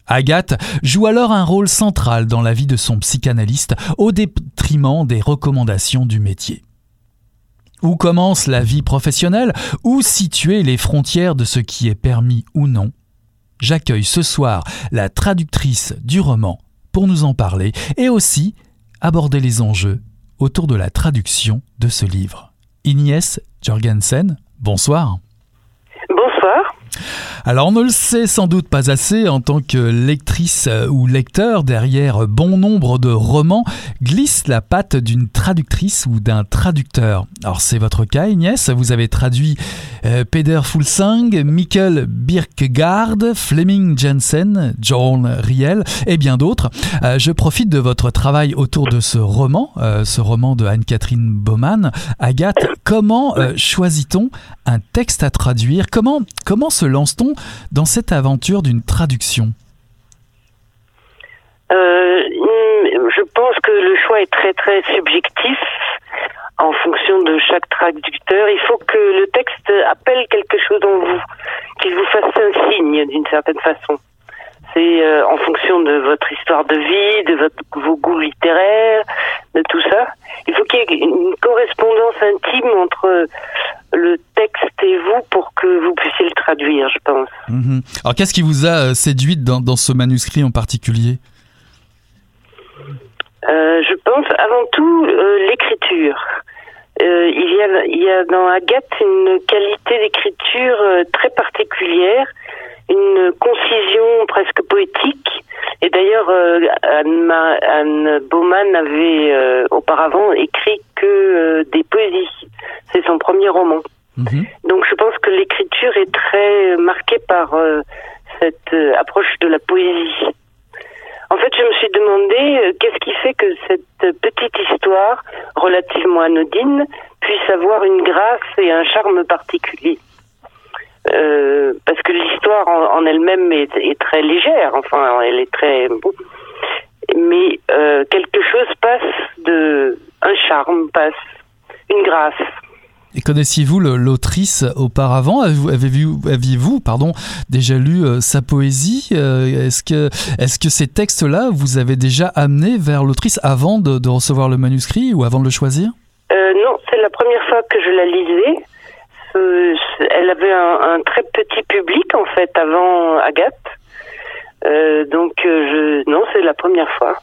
Agathe joue alors un rôle central dans la vie de son psychanalyste au détriment des recommandations du métier. Où commence la vie professionnelle? Où situer les frontières de ce qui est permis ou non? J'accueille ce soir la traductrice du roman pour nous en parler et aussi aborder les enjeux autour de la traduction de ce livre. Ignace Jorgensen, bonsoir. Bonsoir. Alors on ne le sait sans doute pas assez en tant que lectrice euh, ou lecteur derrière bon nombre de romans glisse la patte d'une traductrice ou d'un traducteur. Alors c'est votre cas Inès, vous avez traduit euh, Peder Fulsang, Mikkel Birkegaard, Fleming Jensen, John Riel et bien d'autres. Euh, je profite de votre travail autour de ce roman, ce roman de Anne-Catherine Baumann. Agathe, comment choisit-on un texte à traduire? Comment se lance-t-on dans cette aventure d'une traduction euh, Je pense que le choix est très très subjectif en fonction de chaque traducteur. Il faut que le texte appelle quelque chose en vous, qu'il vous fasse un signe d'une certaine façon. C'est euh, en fonction de votre histoire de vie, de votre, vos goûts littéraires, de tout ça. Il faut qu'il y ait une correspondance intime entre le texte et vous pour que vous puissiez le traduire, je pense. Mhm. Alors qu'est-ce qui vous a euh, séduite dans, dans ce manuscrit en particulier? Euh, Je pense avant tout l'écriture. il, y a, il y a dans Agathe une qualité d'écriture très particulière une concision presque poétique. Et d'ailleurs, euh, Anne, Anne, Baumann avait euh, auparavant écrit que euh, des poésies. C'est son premier roman. Mhm. Donc je pense que l'écriture est très marquée par cette approche de la poésie. En fait, je me suis demandé qu'est-ce qui fait que cette petite histoire relativement anodine puisse avoir une grâce et un charme particulier? Euh, parce que l'histoire en, elle-même est, très légère, enfin, elle est très. Mais euh, quelque chose passe de. Un charme passe, une grâce. Et connaissiez-vous l'autrice auparavant? Aviez-vous pardon, déjà lu euh, sa poésie? Est-ce que, est que ces textes-là vous avez déjà amené vers l'autrice avant de, recevoir le manuscrit ou avant de le choisir? Non, c'est la première fois que je la lisais elle avait un, très petit public en fait avant Agathe. Euh, donc euh, je, non, c'est la première fois.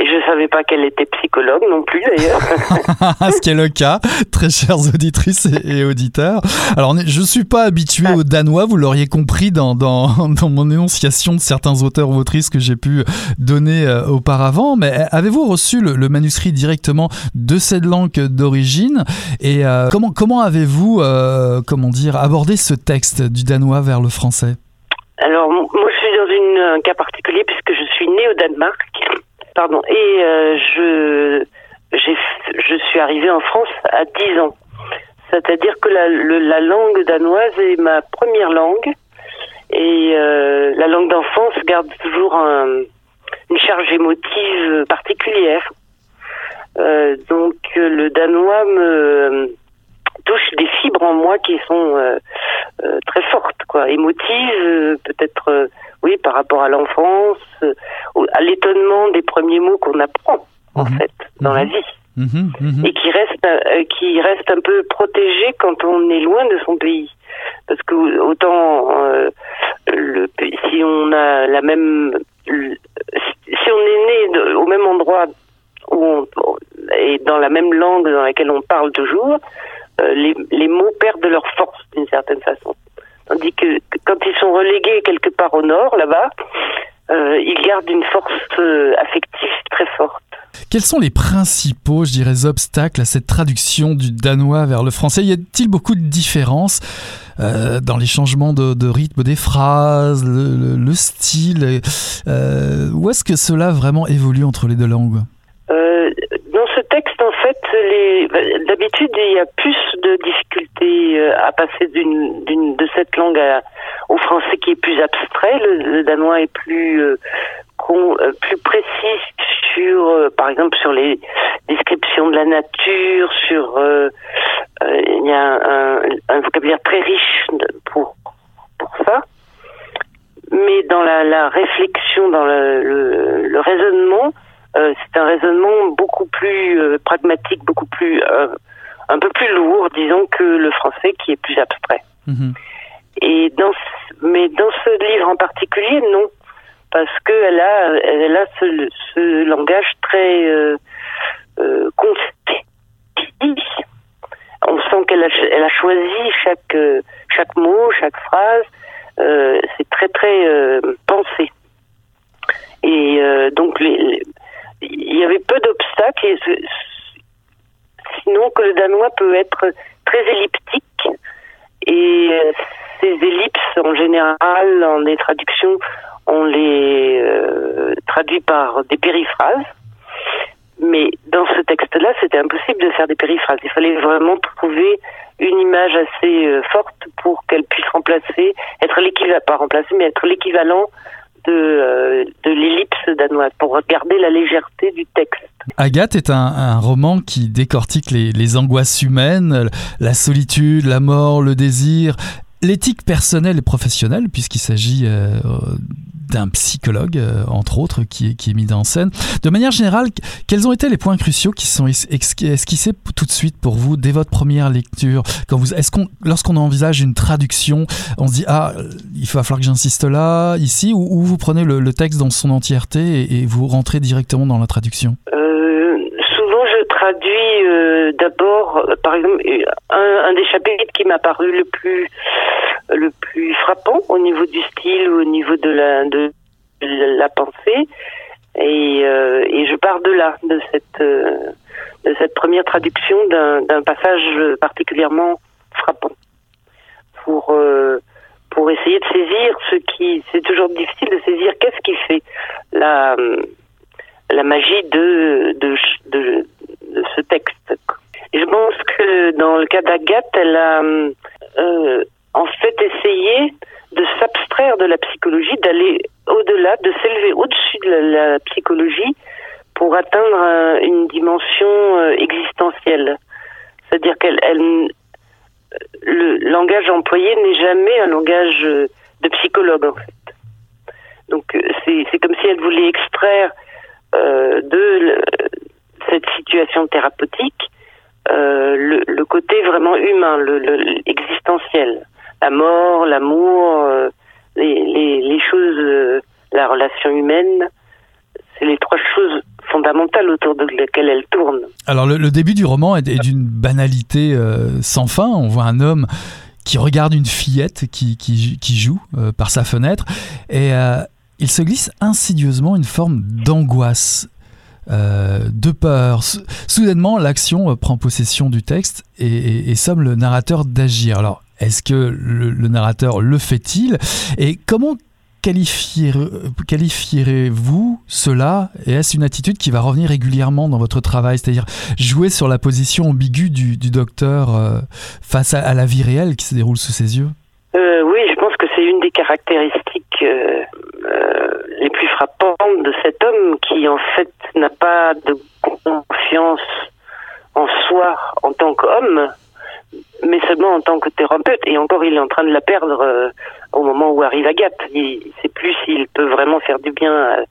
Et je savais pas qu'elle était psychologue non plus d'ailleurs. *laughs* *laughs* Ce qui est le cas, très chères auditrices et, auditeurs. Alors je suis pas habitué au danois, vous l'auriez compris dans, dans, *laughs* dans, mon énonciation de certains auteurs ou autrices que j'ai pu donner euh, auparavant, mais avez-vous reçu le, manuscrit directement de cette langue d'origine? Et euh, comment, comment avez-vous euh, comment dire, abordé ce texte du danois vers le français? Alors moi je suis dans une, un cas particulier puisque je suis née au Danemark Pardon. Et euh, je, je suis arrivée en France à 10 ans. C'est-à-dire que la, la, langue danoise est ma première langue. Et euh, la langue d'enfance garde toujours un, une charge émotive particulière. Euh, donc le danois me touche des fibres en moi qui sont très fortes, quoi, émotives, peut-être oui, par rapport à l'enfance, euh, à l'étonnement des premiers mots qu'on apprend en mhm. fait dans la mhm. vie. Mhm, et qui reste euh, qui reste un peu protégé quand on est loin de son pays parce que autant euh, le, si on a la même si on est né au même endroit où on, et dans la même langue dans laquelle on parle toujours les, les mots perdent leur force d'une certaine façon. Tandis que quand ils sont relégués quelque part au nord, là-bas, euh, ils gardent une force euh, affective très forte. Quels sont les principaux, je dirais, obstacles à cette traduction du danois vers le français? Y a-t-il beaucoup de différences euh, dans les changements de, rythme des phrases, le, style Où est-ce que cela vraiment évolue entre les deux langues? Fait, d'habitude, il y a plus de difficultés euh, à passer d'une, de cette langue au français qui est plus abstrait. Le, danois est plus euh, euh, plus précis sur, par exemple, sur les descriptions de la nature, sur il y a un, vocabulaire très riche pour pour ça. Mais dans la, réflexion, dans le raisonnement, euh, c'est un raisonnement beaucoup plus euh, pragmatique, beaucoup plus euh, un peu plus lourd, disons, que le français qui est plus abstrait. Mhm. Et dans mais dans ce livre en particulier, non, parce qu'elle a elle a ce, ce langage très euh, On sent qu'elle a, elle a choisi chaque chaque mot, chaque phrase. c'est très très pensé. Et donc les, il y avait peu d'obstacles, sinon que le danois peut être très elliptique. Et euh, ces ellipses, en général, en des traductions, on les euh, traduit par des périphrases. Mais dans ce texte-là, c'était impossible de faire des périphrases. Il fallait vraiment trouver une image assez euh, forte pour qu'elle puisse remplacer, être l'équivalent, pas remplacer, mais être l'équivalent de, euh, de l'ellipse danoise pour garder la légèreté du texte. Agathe est un, roman qui décortique les, angoisses humaines, la solitude, la mort, le désir, l'éthique personnelle et professionnelle, puisqu'il s'agit euh, d'un psychologue, euh, entre autres, qui est, mis en scène. De manière générale, quels ont été les points cruciaux qui sont esquissés tout de suite pour vous dès votre première lecture? Quand vous, est-ce qu'on, lorsqu'on envisage une traduction, on se dit ah, il va falloir que j'insiste là, ici, ou, vous prenez le, texte dans son entièreté et, vous rentrez directement dans la traduction? Euh, Souvent, je traduis euh, d'abord, par exemple, un, des chapitres qui m'a paru le plus le plus frappant au niveau du style, au niveau de la, de la pensée. Et, euh, et je pars de là, de cette, euh, de cette première traduction d'un passage particulièrement frappant. Pour, euh, pour essayer de saisir ce qui. C'est toujours difficile de saisir qu'est-ce qui fait la, la magie de, de ce texte. Je pense que dans le cas d'Agathe, elle a euh, euh, en fait essayé de s'abstraire de la psychologie, d'aller au-delà, de s'élever au-dessus de la, psychologie pour atteindre euh, une dimension existentielle. C'est-à-dire qu'elle, le langage employé n'est jamais un langage de psychologue en fait. Donc c'est, comme si elle voulait extraire de cette situation thérapeutique le, le, côté vraiment humain, le, la mort, l'amour, euh, les, choses, euh, la relation humaine, c'est les trois choses fondamentales autour de lesquelles elle tourne. Alors le, début du roman est, d'une banalité euh, sans fin. On voit un homme qui regarde une fillette qui joue par sa fenêtre et il se glisse insidieusement une forme d'angoisse euh, de peur. Soudainement, l'action euh, prend possession du texte et, somme le narrateur d'agir. Alors, est-ce que le, narrateur le fait-il? Et comment qualifierez-vous cela? Et est-ce une attitude qui va revenir régulièrement dans votre travail? C'est-à-dire jouer sur la position ambiguë du, docteur euh, face à, la vie réelle qui se déroule sous ses yeux? Oui, je pense que c'est une des caractéristiques les plus frappantes de cet homme qui en fait n'a pas de confiance en soi en tant qu'homme, mais seulement en tant que thérapeute. Et encore, il est en train de la perdre euh, au moment où arrive Agathe. Il ne sait plus s'il peut vraiment faire du bien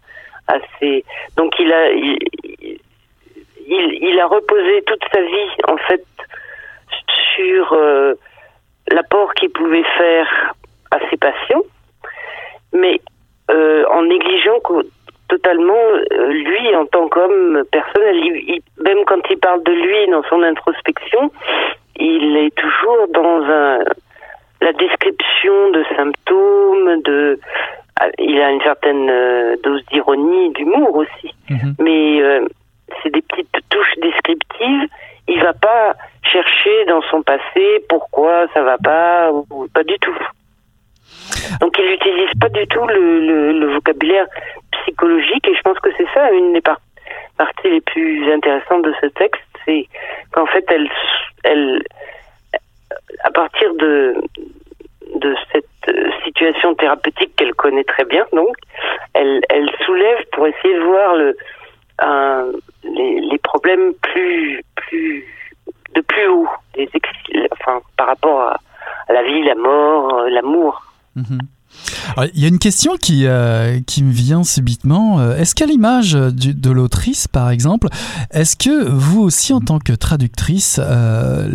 à, ses. Donc il a, il, a reposé toute sa vie en fait sur euh, l'apport qu'il pouvait faire à ses patients, euh, négligeant totalement euh, lui en tant qu'homme personnel. même quand il parle de lui dans son introspection, il est toujours dans un, la description de symptômes, de ah, il a une certaine euh, dose d'ironie, d'humour aussi, mhm. mais c'est des petites touches descriptives. Il va pas chercher dans son passé pourquoi ça va pas ou pas du tout. Donc il n'utilise pas du tout le, vocabulaire psychologique et je pense que c'est ça une des parties les plus intéressantes de ce texte, c'est qu'en fait elle, à partir de cette situation thérapeutique qu'elle connaît très bien, donc elle, soulève pour essayer de voir le, les, problèmes de plus haut, les par rapport à, à la vie, la mort, l'amour. Il y a une question qui, euh, qui me vient subitement. Euh, est-ce qu'à l'image de l'autrice, par exemple, est-ce que vous aussi, en tant que traductrice, euh,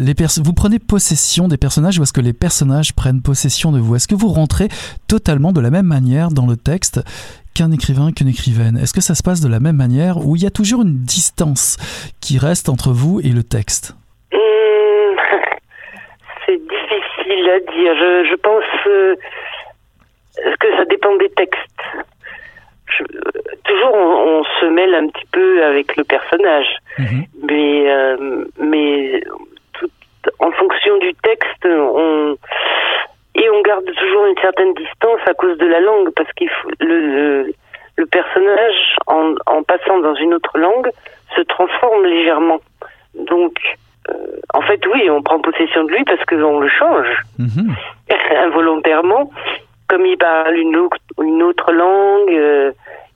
vous prenez possession des personnages ou est-ce que les personnages prennent possession de vous? Est-ce que vous rentrez totalement de la même manière dans le texte qu'un écrivain, qu'une écrivaine? Est-ce que ça se passe de la même manière ou il y a toujours une distance qui reste entre vous et le texte? Hum, *laughs* C'est difficile à dire. Je pense que ça dépend des textes. toujours, on, se mêle un petit peu avec le personnage, mhm. mais euh, mais tout, en fonction du texte, on et on garde toujours une certaine distance à cause de la langue, parce qu'il le, le, personnage, en, en passant dans une autre langue, se transforme légèrement. Donc, euh, en fait, oui, on prend possession de lui parce qu'on le change mhm. *laughs* involontairement comme il parle une autre, une autre langue, euh,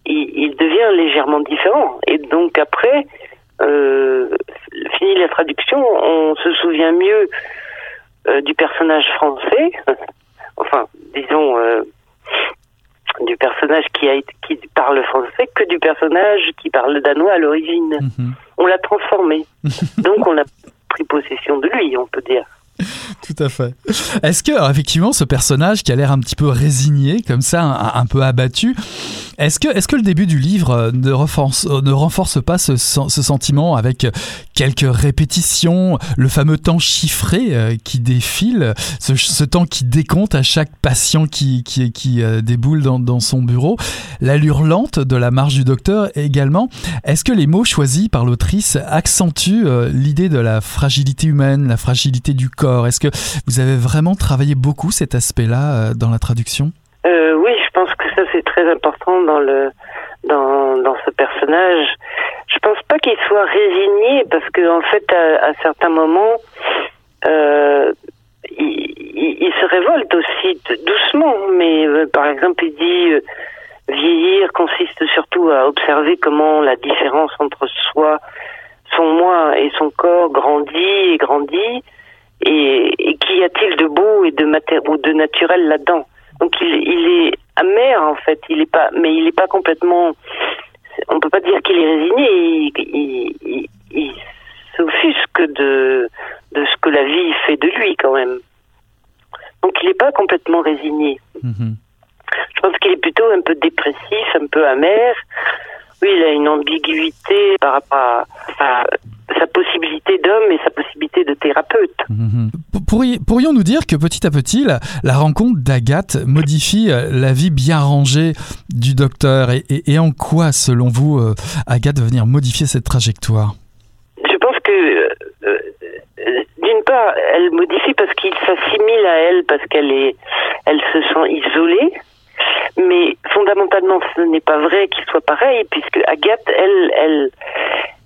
il, devient légèrement différent. Et donc après, euh, fini la traduction, on se souvient mieux euh, du personnage français, *laughs* enfin, disons, du personnage qui, a, qui parle français que du personnage qui parle danois à l'origine. Mhm. On l'a transformé. *laughs* donc on a pris possession de lui, on peut dire. *laughs* Tout à fait. Est-ce que, effectivement, ce personnage qui a l'air un petit peu résigné, comme ça, un, peu abattu, est-ce que, est que le début du livre euh, ne renforce, euh, ne renforce pas ce, sentiment avec quelques répétitions, le fameux temps chiffré euh, qui défile, ce, temps qui décompte à chaque patient qui, qui, déboule dans, son bureau, l'allure lente de la marche du docteur également Est-ce que les mots choisis par l'autrice accentuent l'idée de la fragilité humaine, la fragilité du corps? Est-ce que vous avez vraiment travaillé beaucoup cet aspect-là euh, dans la traduction? Euh, Oui, je pense que ça c'est très important dans le dans, dans ce personnage. Je pense pas qu'il soit résigné parce qu'en en fait à, certains moments euh, il, se révolte aussi doucement, mais par exemple, il dit vieillir consiste surtout à observer comment la différence entre soi, son moi et son corps grandit et grandit, et, qu'y a-t-il de beau et de ou de naturel là-dedans? Donc il, il, est amer en fait, il est pas, mais il n'est pas complètement. On peut pas dire qu'il est résigné. Il, il, il s'offusque de de ce que la vie fait de lui quand même. Donc il n'est pas complètement résigné. Mhm. Je pense qu'il est plutôt un peu dépressif, un peu amer. Oui, il a une ambiguïté par rapport à, sa possibilité d'homme et sa possibilité de thérapeute. Mhm. Pourrions, nous dire que petit à petit, la, rencontre d'Agathe modifie euh, la vie bien rangée du docteur et, en quoi, selon vous, euh, Agathe va venir modifier cette trajectoire? Je pense que euh, d'une part, elle modifie parce qu'il s'assimile à elle, parce qu'elle est, elle se sent isolée. Mais fondamentalement, ce n'est pas vrai qu'il soit pareil, puisque Agathe, elle, elle,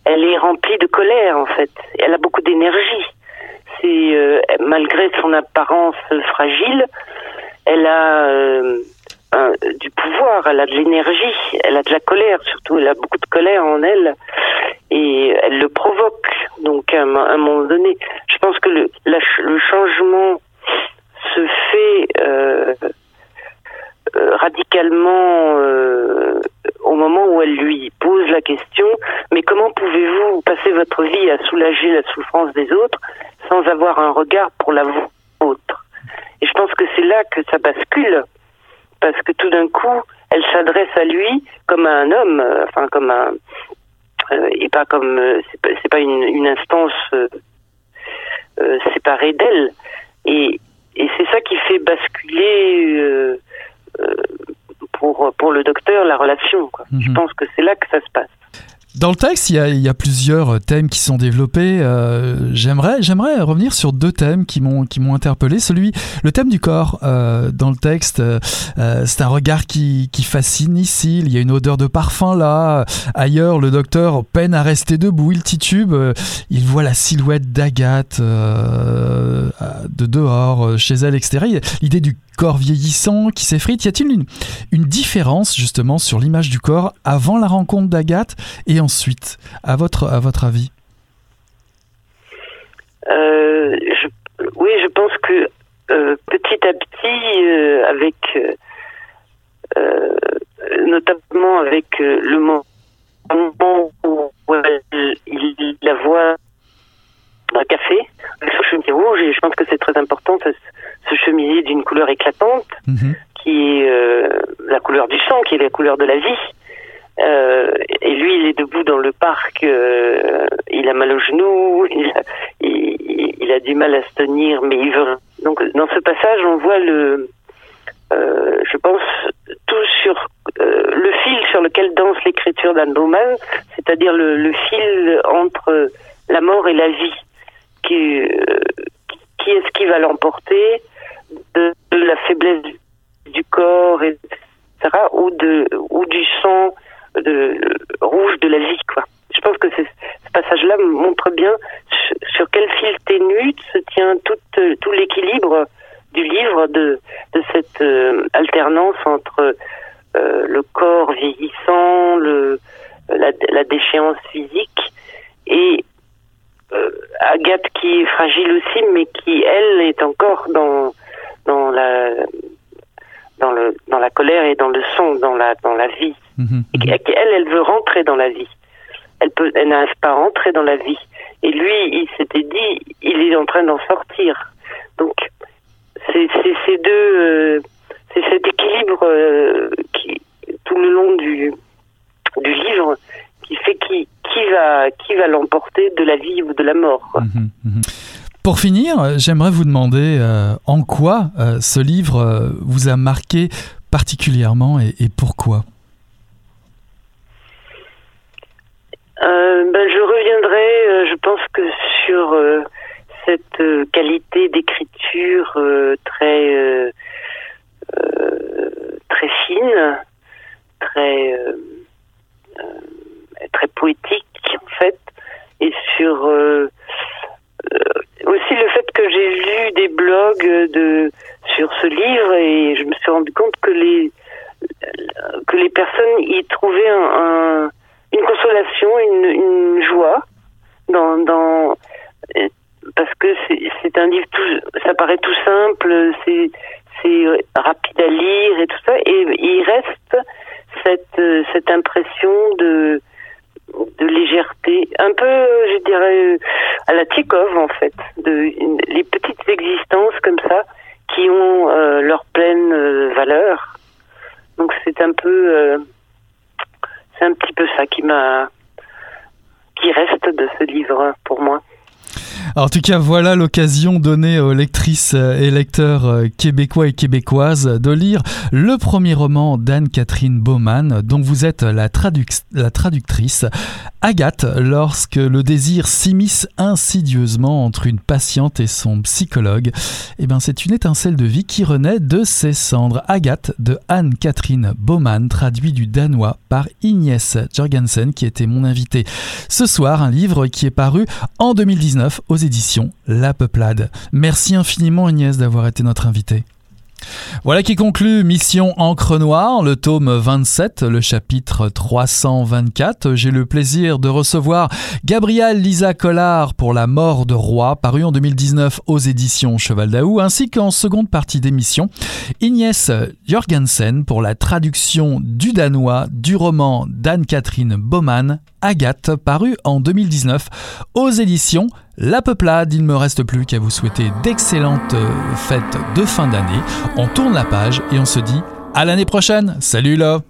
elle est remplie de colère en fait. Elle a beaucoup d'énergie. C'est euh, malgré son apparence fragile, elle a euh, du pouvoir, elle a de l'énergie, elle a de la colère surtout. Elle a beaucoup de colère en elle et elle le provoque. Donc à un, moment donné, je pense que le, le changement se fait. Euh, radicalement euh, au moment où elle lui pose la question mais comment pouvez-vous passer votre vie à soulager la souffrance des autres sans avoir un regard pour la vôtre? Et je pense que c'est là que ça bascule parce que tout d'un coup elle s'adresse à lui comme à un homme, euh, enfin comme un et pas comme c'est pas, une, une, instance séparée d'elle. Et, et c'est ça qui fait basculer euh, pour, pour le docteur la relation. Je mhm. pense que c'est là que ça se passe. Dans le texte, il y, a, plusieurs thèmes qui sont développés. Euh, j'aimerais, revenir sur deux thèmes qui m'ont interpellé. Celui, le thème du corps euh, dans le texte, euh, c'est un regard qui, qui fascine ici. Il y a une odeur de parfum là. Ailleurs, le docteur peine à rester debout. Il titube. il voit la silhouette d'Agathe de dehors, chez elle, etc. L'idée du corps vieillissant qui s'effrite. Y a-t-il une, une, différence justement sur l'image du corps avant la rencontre d'Agathe et ensuite, à votre, à votre avis euh, Oui, je pense que euh, petit à petit, euh, avec notamment avec le moment où il la voit un café avec son chemisier rouge et je pense que c'est très important ce, ce chemisier d'une couleur éclatante mhm. qui est la couleur du sang qui est la couleur de la vie euh, et lui il est debout dans le parc euh, il a mal au genou il a, du mal à se tenir mais il veut donc dans ce passage on voit le je pense tout sur le fil sur lequel danse l'écriture d'Anne Baumann, c'est-à-dire le, fil entre la mort et la vie qui, euh, est-ce qui va l'emporter de, la faiblesse du, corps, etc., ou, de, ou du sang de, rouge de la vie, quoi. Je pense que ce passage-là montre bien sur quel fil ténu se tient tout, tout l'équilibre du livre de, cette euh, alternance entre euh, le corps vieillissant, le, la, déchéance physique et euh, Agathe qui est fragile aussi, mais qui elle est encore dans dans la dans le dans la colère et dans le son, dans la dans la vie. Mhm, et elle, veut rentrer dans la vie. Elle peut, elle n'arrive pas à rentrer dans la vie. Et lui, il s'était dit, il est en train d'en sortir. Donc, c'est ces deux, euh, c'est cet équilibre euh, qui tout le long du du livre qui fait qui, qui va, qui va l'emporter de la vie ou de la mort. Mhm, mhm. Pour finir, j'aimerais vous demander euh, en quoi ce livre vous a marqué particulièrement et, pourquoi? Ben, Je reviendrai, je pense que sur cette qualité d'écriture très, très fine, très très poétique en fait, et sur euh, euh, aussi le fait que j'ai lu des blogs de sur ce livre et je me suis rendu compte que les que les personnes y trouvaient un, une consolation, une, joie dans, parce que c'est un livre ça paraît tout simple, c'est c'est rapide à lire et tout ça, et il reste cette cette impression de légèreté, un peu, je dirais, à la Tchekhov en fait, les petites existences comme ça qui ont euh, leur pleine euh, valeur. Donc c'est un peu, euh, c'est un petit peu ça qui m'a, qui reste de ce livre pour moi en tout cas, voilà l'occasion donnée aux lectrices et lecteurs euh, québécois et québécoises de lire le premier roman d'Anne-Catherine Baumann, dont vous êtes la, traductrice. Agathe, lorsque le désir s'immisce insidieusement entre une patiente et son psychologue, eh ben c'est une étincelle de vie qui renaît de ses cendres. Agathe de Anne-Catherine Baumann, traduit du danois par Ignès Jorgensen, qui était mon invité ce soir, un livre qui est paru en 2019 aux éditions La Peuplade. Merci infiniment Agnès d'avoir été notre invitée. Voilà qui conclut Mission Encre Noire, le tome 27, le chapitre 324. J'ai le plaisir de recevoir Gabriel Lisa Collard pour La mort de roi, paru en 2019 aux éditions Cheval d'Aou, ainsi qu'en seconde partie d'émission, Ignès Jorgensen pour la traduction du danois du roman d'Anne-Catherine Baumann, Agathe, paru en 2019 aux éditions La Peuplade. Il ne me reste plus qu'à vous souhaiter d'excellentes fêtes de fin d'année. On tourne la page et on se dit à l'année prochaine. Salut là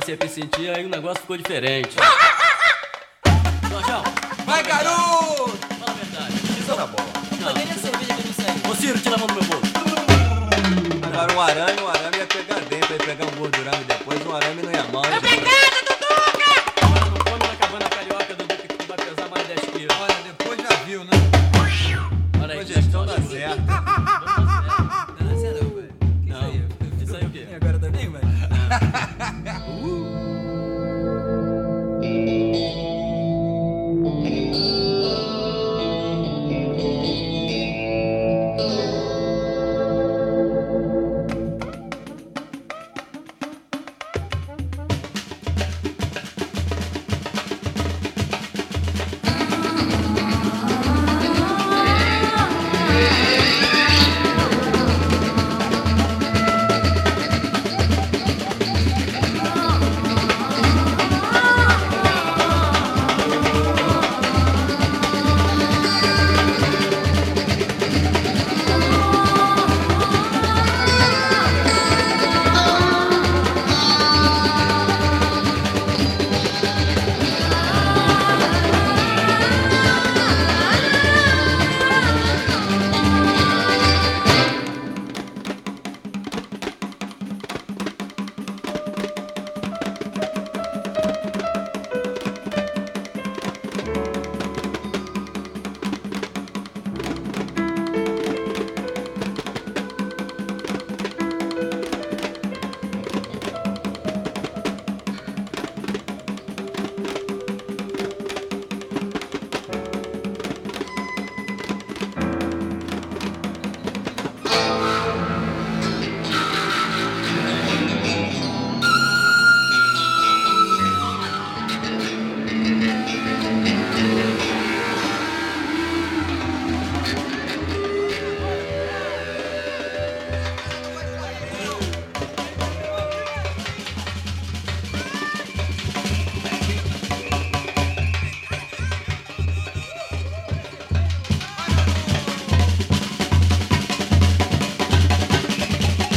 passei a me sentir, aí o negócio ficou diferente. *laughs*